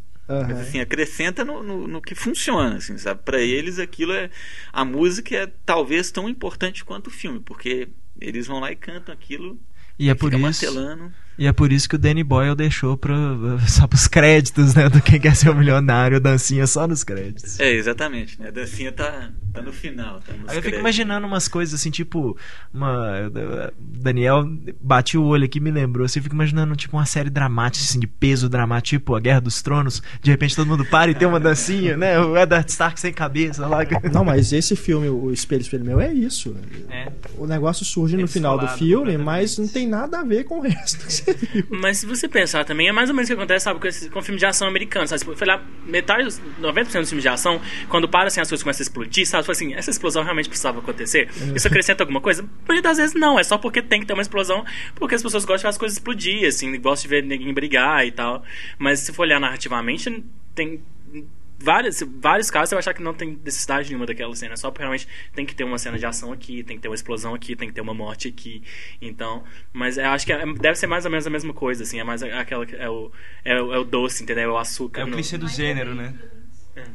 Mas Aham. assim, acrescenta no, no, no que funciona, assim, sabe? Para eles aquilo é a música é talvez tão importante quanto o filme, porque eles vão lá e cantam aquilo, E é por fica isso. martelando. E é por isso que o Danny Boyle deixou pra, só pros créditos, né? Do Quem Quer Ser o Milionário, a dancinha só nos créditos. É, exatamente, né? A dancinha tá, tá no final, tá nos Aí eu fico créditos. imaginando umas coisas assim, tipo, uma. Daniel bati o olho aqui e me lembrou. Assim, eu fico imaginando, tipo, uma série dramática, assim, de peso dramático, tipo A Guerra dos Tronos. De repente todo mundo para e tem uma dancinha, né? O Eddard Stark sem cabeça lá. Não, mas esse filme, o Espelho, Espelho Meu, é isso. É. O negócio surge no Eles final do filme, mas não tem nada a ver com o resto. Mas se você pensar também, é mais ou menos o que acontece, sabe, com, esse, com filme de ação americano, sabe? Foi lá, metade, dos- 90% dos filmes de ação, quando para assim, as coisas começam a explodir, sabe? Foi assim, essa explosão realmente precisava acontecer? Isso acrescenta alguma coisa? Muitas vezes não, é só porque tem que ter uma explosão, porque as pessoas gostam de ver as coisas explodir, assim, gostam de ver ninguém brigar e tal. Mas se for olhar narrativamente, tem vários, vários casos você vai achar que não tem necessidade nenhuma daquela cena. Só porque realmente tem que ter uma cena de ação aqui, tem que ter uma explosão aqui, tem que ter uma morte aqui. Então, mas eu acho que é- deve ser mais ou menos a mesma coisa, assim. É mais aquela que é o, é o, é o doce, entendeu? É o açúcar. É o no- clichê do gênero, né?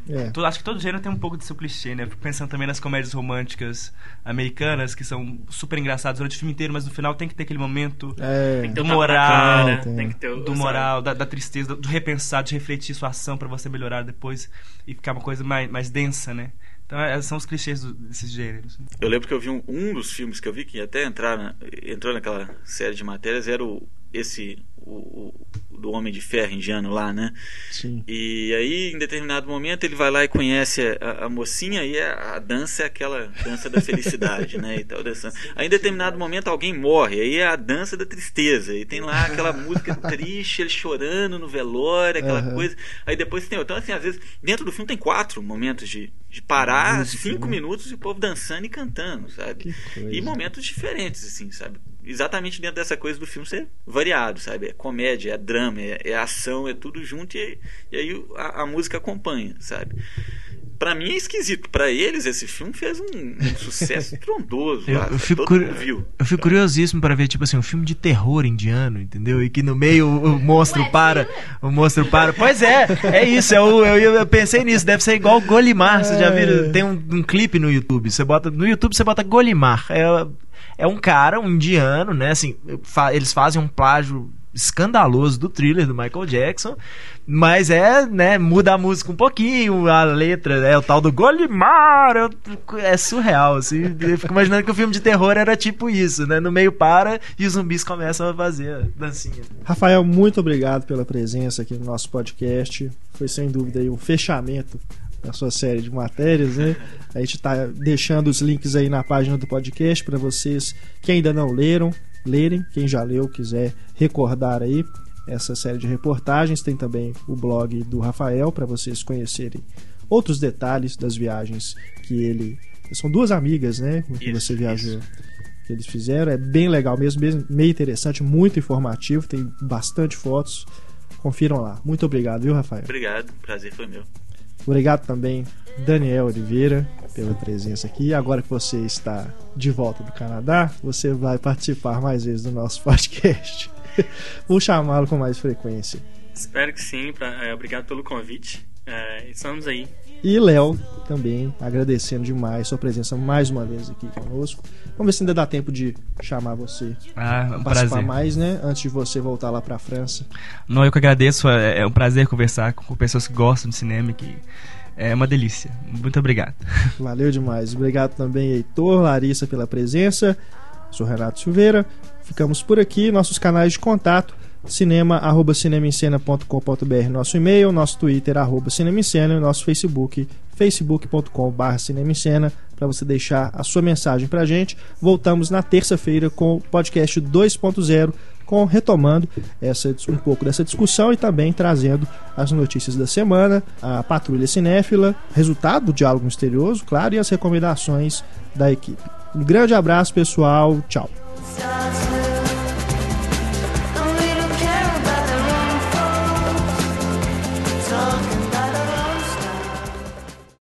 É. Acho que todo gênero tem um pouco de seu clichê, né? Fico pensando também nas comédias românticas americanas, que são super engraçadas durante o filme inteiro, mas no final tem que ter aquele momento É. Do moral, cara, tem. tem que ter o, do moral, da, da tristeza, do, repensar, de refletir sua ação pra você melhorar depois e ficar uma coisa mais, mais densa, né? Então é, são os clichês do- desses gêneros. Eu lembro que eu vi um, um dos filmes que eu vi que até entrar na- entrou naquela série de matérias era o esse o, o- do Homem de Ferro indiano lá, né? Sim. E aí, em determinado momento, ele vai lá e conhece a, a mocinha e a, a dança é aquela dança da felicidade, né? E tal, dançando. Aí, em determinado momento, alguém morre, aí é a dança da tristeza. E tem lá aquela música triste, ele chorando no velório, aquela Aham. coisa. Aí depois tem. Então, assim, às vezes, dentro do filme tem quatro momentos de, de parar cinco minutos e o povo dançando e cantando, sabe? E momentos diferentes, assim, sabe? Exatamente dentro dessa coisa do filme ser variado, sabe? É comédia, é drama, é, é ação, é tudo junto e, e aí a, a música acompanha, sabe? Pra mim é esquisito. Pra eles, esse filme fez um, um sucesso trondoso. Eu, lá, eu fico, todo curi- mundo viu. eu fico curiosíssimo para ver, tipo assim, um filme de terror indiano, entendeu? E que no meio o, o monstro para. O monstro para. Pois é, é isso. É o, eu, eu pensei nisso. Deve ser igual Golimar. Vocês já viram? Tem um, um clipe no YouTube. Você bota, no YouTube você bota Golimar. É, é um cara, um indiano, né? Assim, fa- eles fazem um plágio escandaloso do thriller do Michael Jackson, mas é, né, muda a música um pouquinho, a letra é o tal do Golimar, é surreal, assim, eu fico imaginando que o filme de terror era tipo isso, né, no meio para e os zumbis começam a fazer dancinha. Rafael, muito obrigado pela presença aqui no nosso podcast. Foi sem dúvida aí um fechamento da sua série de matérias, né? A gente está deixando os links aí na página do podcast para vocês que ainda não leram, lerem. Quem já leu, quiser recordar aí essa série de reportagens, tem também o blog do Rafael para vocês conhecerem outros detalhes das viagens que ele. São duas amigas, né? Com que Isso, você viajou isso. que eles fizeram. É bem legal mesmo, mesmo, meio interessante, muito informativo, tem bastante fotos. Confiram lá. Muito obrigado, viu, Rafael? Obrigado, prazer foi meu. Obrigado também, Daniel Oliveira, pela presença aqui. Agora que você está de volta do Canadá, você vai participar mais vezes do nosso podcast. Vou chamá-lo com mais frequência. Espero que sim. Pra, é, obrigado pelo convite. É, estamos aí. E Léo também agradecendo demais sua presença mais uma vez aqui conosco. Vamos ver se ainda dá tempo de chamar você Ah, é um participar prazer. mais, né? Antes de você voltar lá pra França. Não, eu que agradeço. É é um prazer conversar com pessoas que gostam de cinema e que é uma delícia. Muito obrigado. Valeu demais. Obrigado também, Heitor, Larissa, pela presença. Sou Renato Silveira. Ficamos por aqui. Nossos canais de contato: cinema, arroba cinemascena.com.br, nosso e-mail, nosso Twitter, arroba cinemascena, e nosso Facebook, facebook.com.br cinemascena, para você deixar a sua mensagem pra gente. Voltamos na terça-feira com o podcast 2.0, com retomando essa, um pouco dessa discussão e também trazendo as notícias da semana, a patrulha cinéfila, resultado do diálogo misterioso, claro, e as recomendações da equipe. Um grande abraço, pessoal. Tchau.